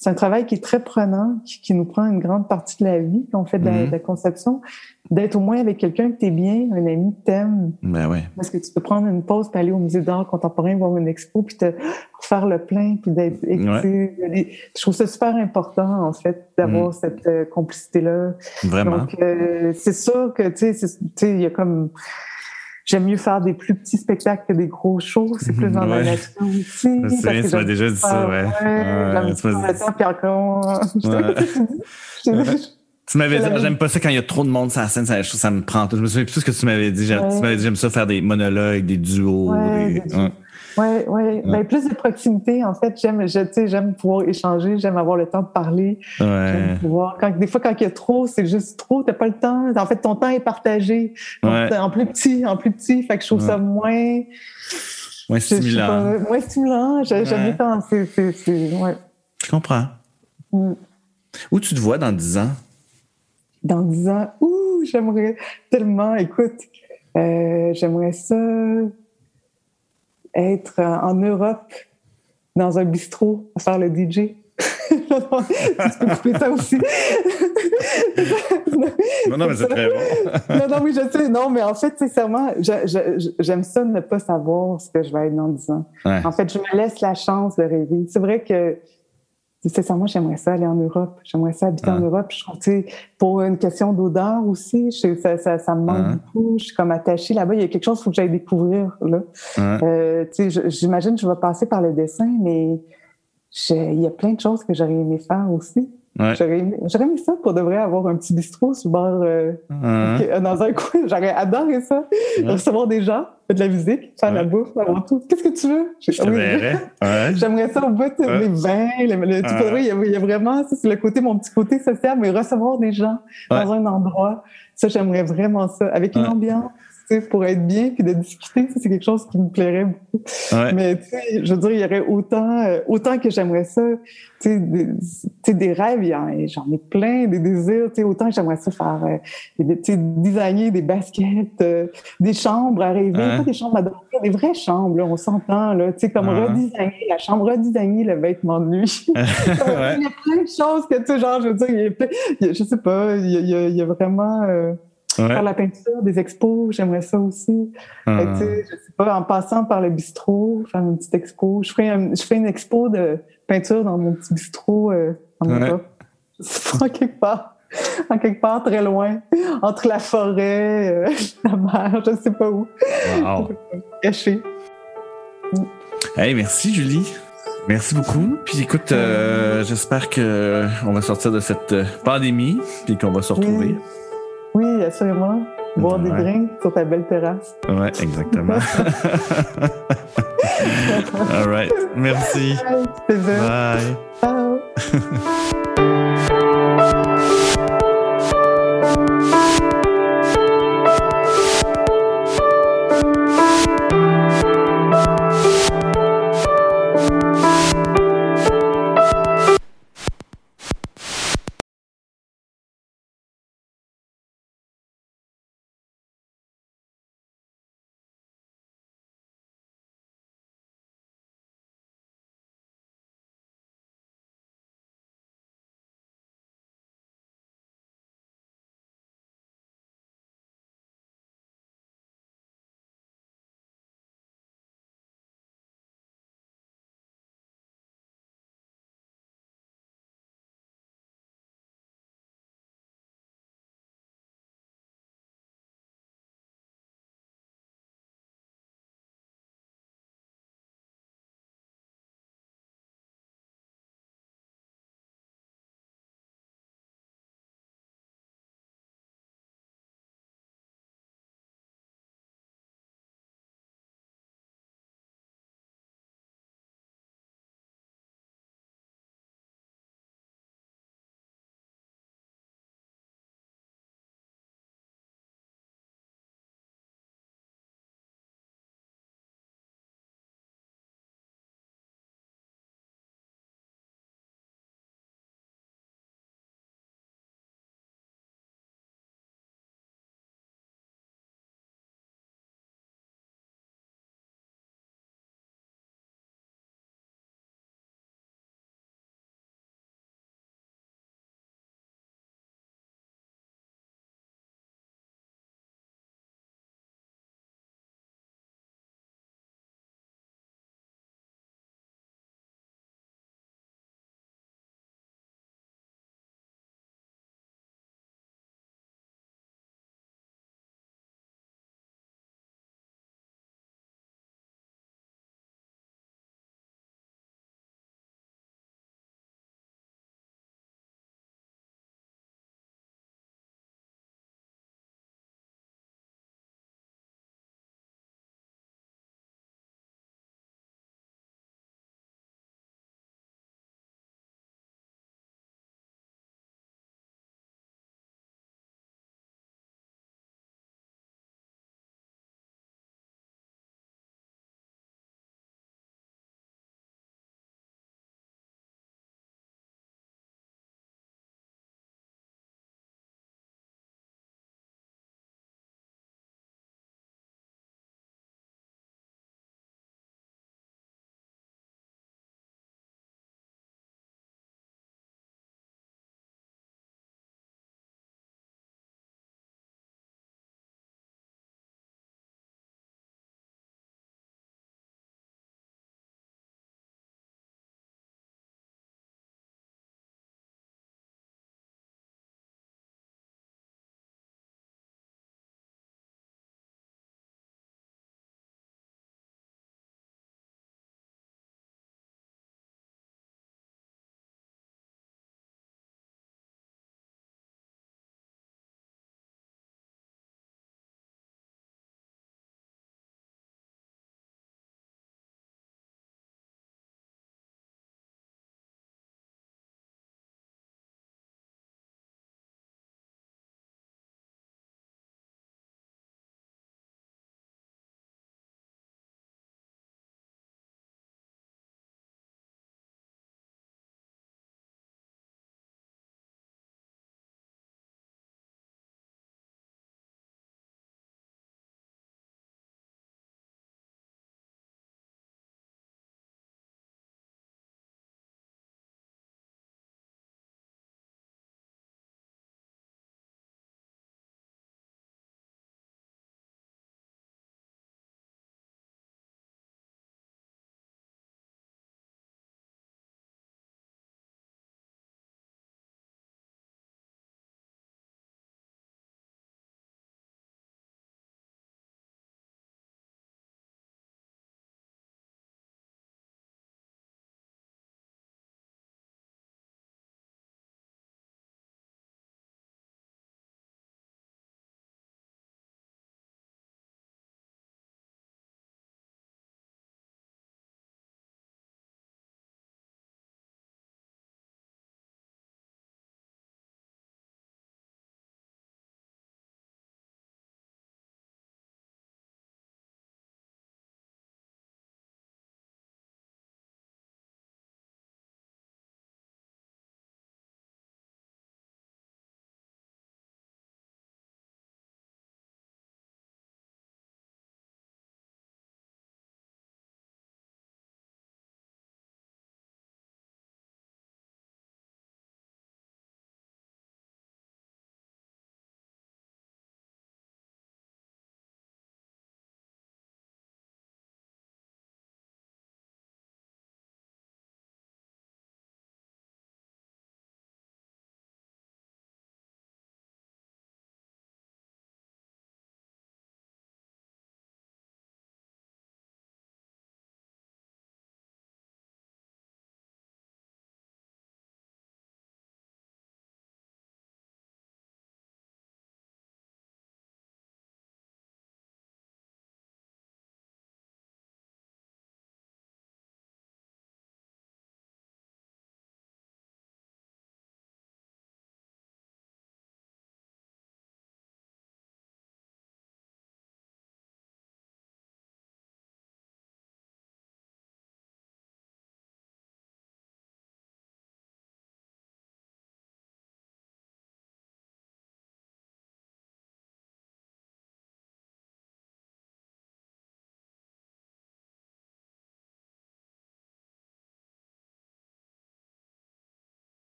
c'est un travail qui est très prenant, qui, nous prend une grande partie de la vie quand on fait de, la, mhm. conception. D'être au moins avec quelqu'un que tu es bien, un ami que t'aimes. Ben ouais. Parce que tu peux prendre une pause, puis aller au musée d'art contemporain, voir une expo, puis te faire le plein, puis d'être Je trouve ça super important, en fait, d'avoir mhm. cette euh, complicité-là. Vraiment. Donc, euh, c'est sûr que, tu sais, il y a comme j'aime mieux faire des plus petits spectacles que des gros shows. C'est plus dans la nature aussi. C'est tu m'as déjà dit ça, ouais. ouais, puis encore... Tu m'avais dit, j'aime pas ça quand il y a trop de monde sur la scène, ça, ça me prend tout. Je me souviens plus ce que tu m'avais dit. Tu m'avais dit, j'aime ça faire des monologues, des duos. Oui, oui. Ben, plus de proximité, en fait. J'aime, pouvoir échanger, j'aime avoir le temps de parler. Ouais. Pouvoir, quand, des fois, quand il y a trop, c'est juste trop, t'as pas le temps. En fait, ton temps est partagé. En plus petit, en plus petit. Fait que je trouve ça moins. Moins stimulant. moins stimulant. J'aime bien temps. C'est, ouais. Je comprends. Mm. Où tu te vois dans 10 ans? Dans 10 ans? Ouh, j'aimerais tellement. Écoute, euh, j'aimerais ça être en Europe dans un bistrot à faire le DJ. tu peux couper ça aussi. non, non, mais c'est très bon. non, non, oui, je sais. Non, mais en fait, sincèrement, j'aime ça ne pas savoir ce que je vais être dans 10 ans. En fait, je me laisse la chance de rêver. C'est vrai que c'est ça, moi, j'aimerais ça aller en Europe. J'aimerais ça habiter en Europe. Je trouve, pour une question d'odeur aussi, ça, ça, ça, me manque beaucoup. Je suis comme attachée là-bas. Il y a quelque chose qu'il faut que j'aille découvrir. Là. Euh, j'imagine que je vais passer par le dessin, mais il y a plein de choses que j'aurais aimé faire aussi. J'aurais aimé, ça pour de vrai avoir un petit bistrot sur le bord euh, dans un coin. J'aurais adoré ça. Recevoir des gens, faire de la musique, faire de la bouffe, avoir tout. Qu'est-ce que tu veux? J'aimerais ça au bout des vins. Le, il, y a, il y a vraiment, ça, c'est le côté, mon petit côté social, mais recevoir des gens dans un endroit. Ça, j'aimerais vraiment ça. Avec une ambiance pour être bien puis de discuter, c'est quelque chose qui me plairait beaucoup. Mais tu sais, je veux dire, il y aurait autant, euh, autant que j'aimerais ça. Tu sais, des, rêves, j'en ai plein, des désirs. Tu sais, autant que j'aimerais ça faire, euh, des, designer des baskets, euh, des chambres à rêver, pas des chambres à dormir, des vraies chambres. Là, on s'entend là, tu sais, comme redesigner la chambre, redesigner le vêtement de nuit. il y a plein de choses que tu sais, genre, je veux dire, il y a plein, je sais pas, il y a, il y a vraiment Faire la peinture, des expos, j'aimerais ça aussi. Ah. je sais pas, en passant par le bistrot, faire une petite expo. Je ferai, je une expo de peinture dans mon petit bistrot euh, en Europe. en quelque part. En quelque part très loin, entre la forêt, euh, la mer, je ne sais pas où. Wow. Caché. Hey, merci Julie. Merci beaucoup. Puis écoute, euh, j'espère que on va sortir de cette pandémie puis qu'on va se retrouver. Oui, assurément. Boire des drinks sur ta belle terrasse. Ouais, exactement. All right. Merci. Bye. Bye. Ciao.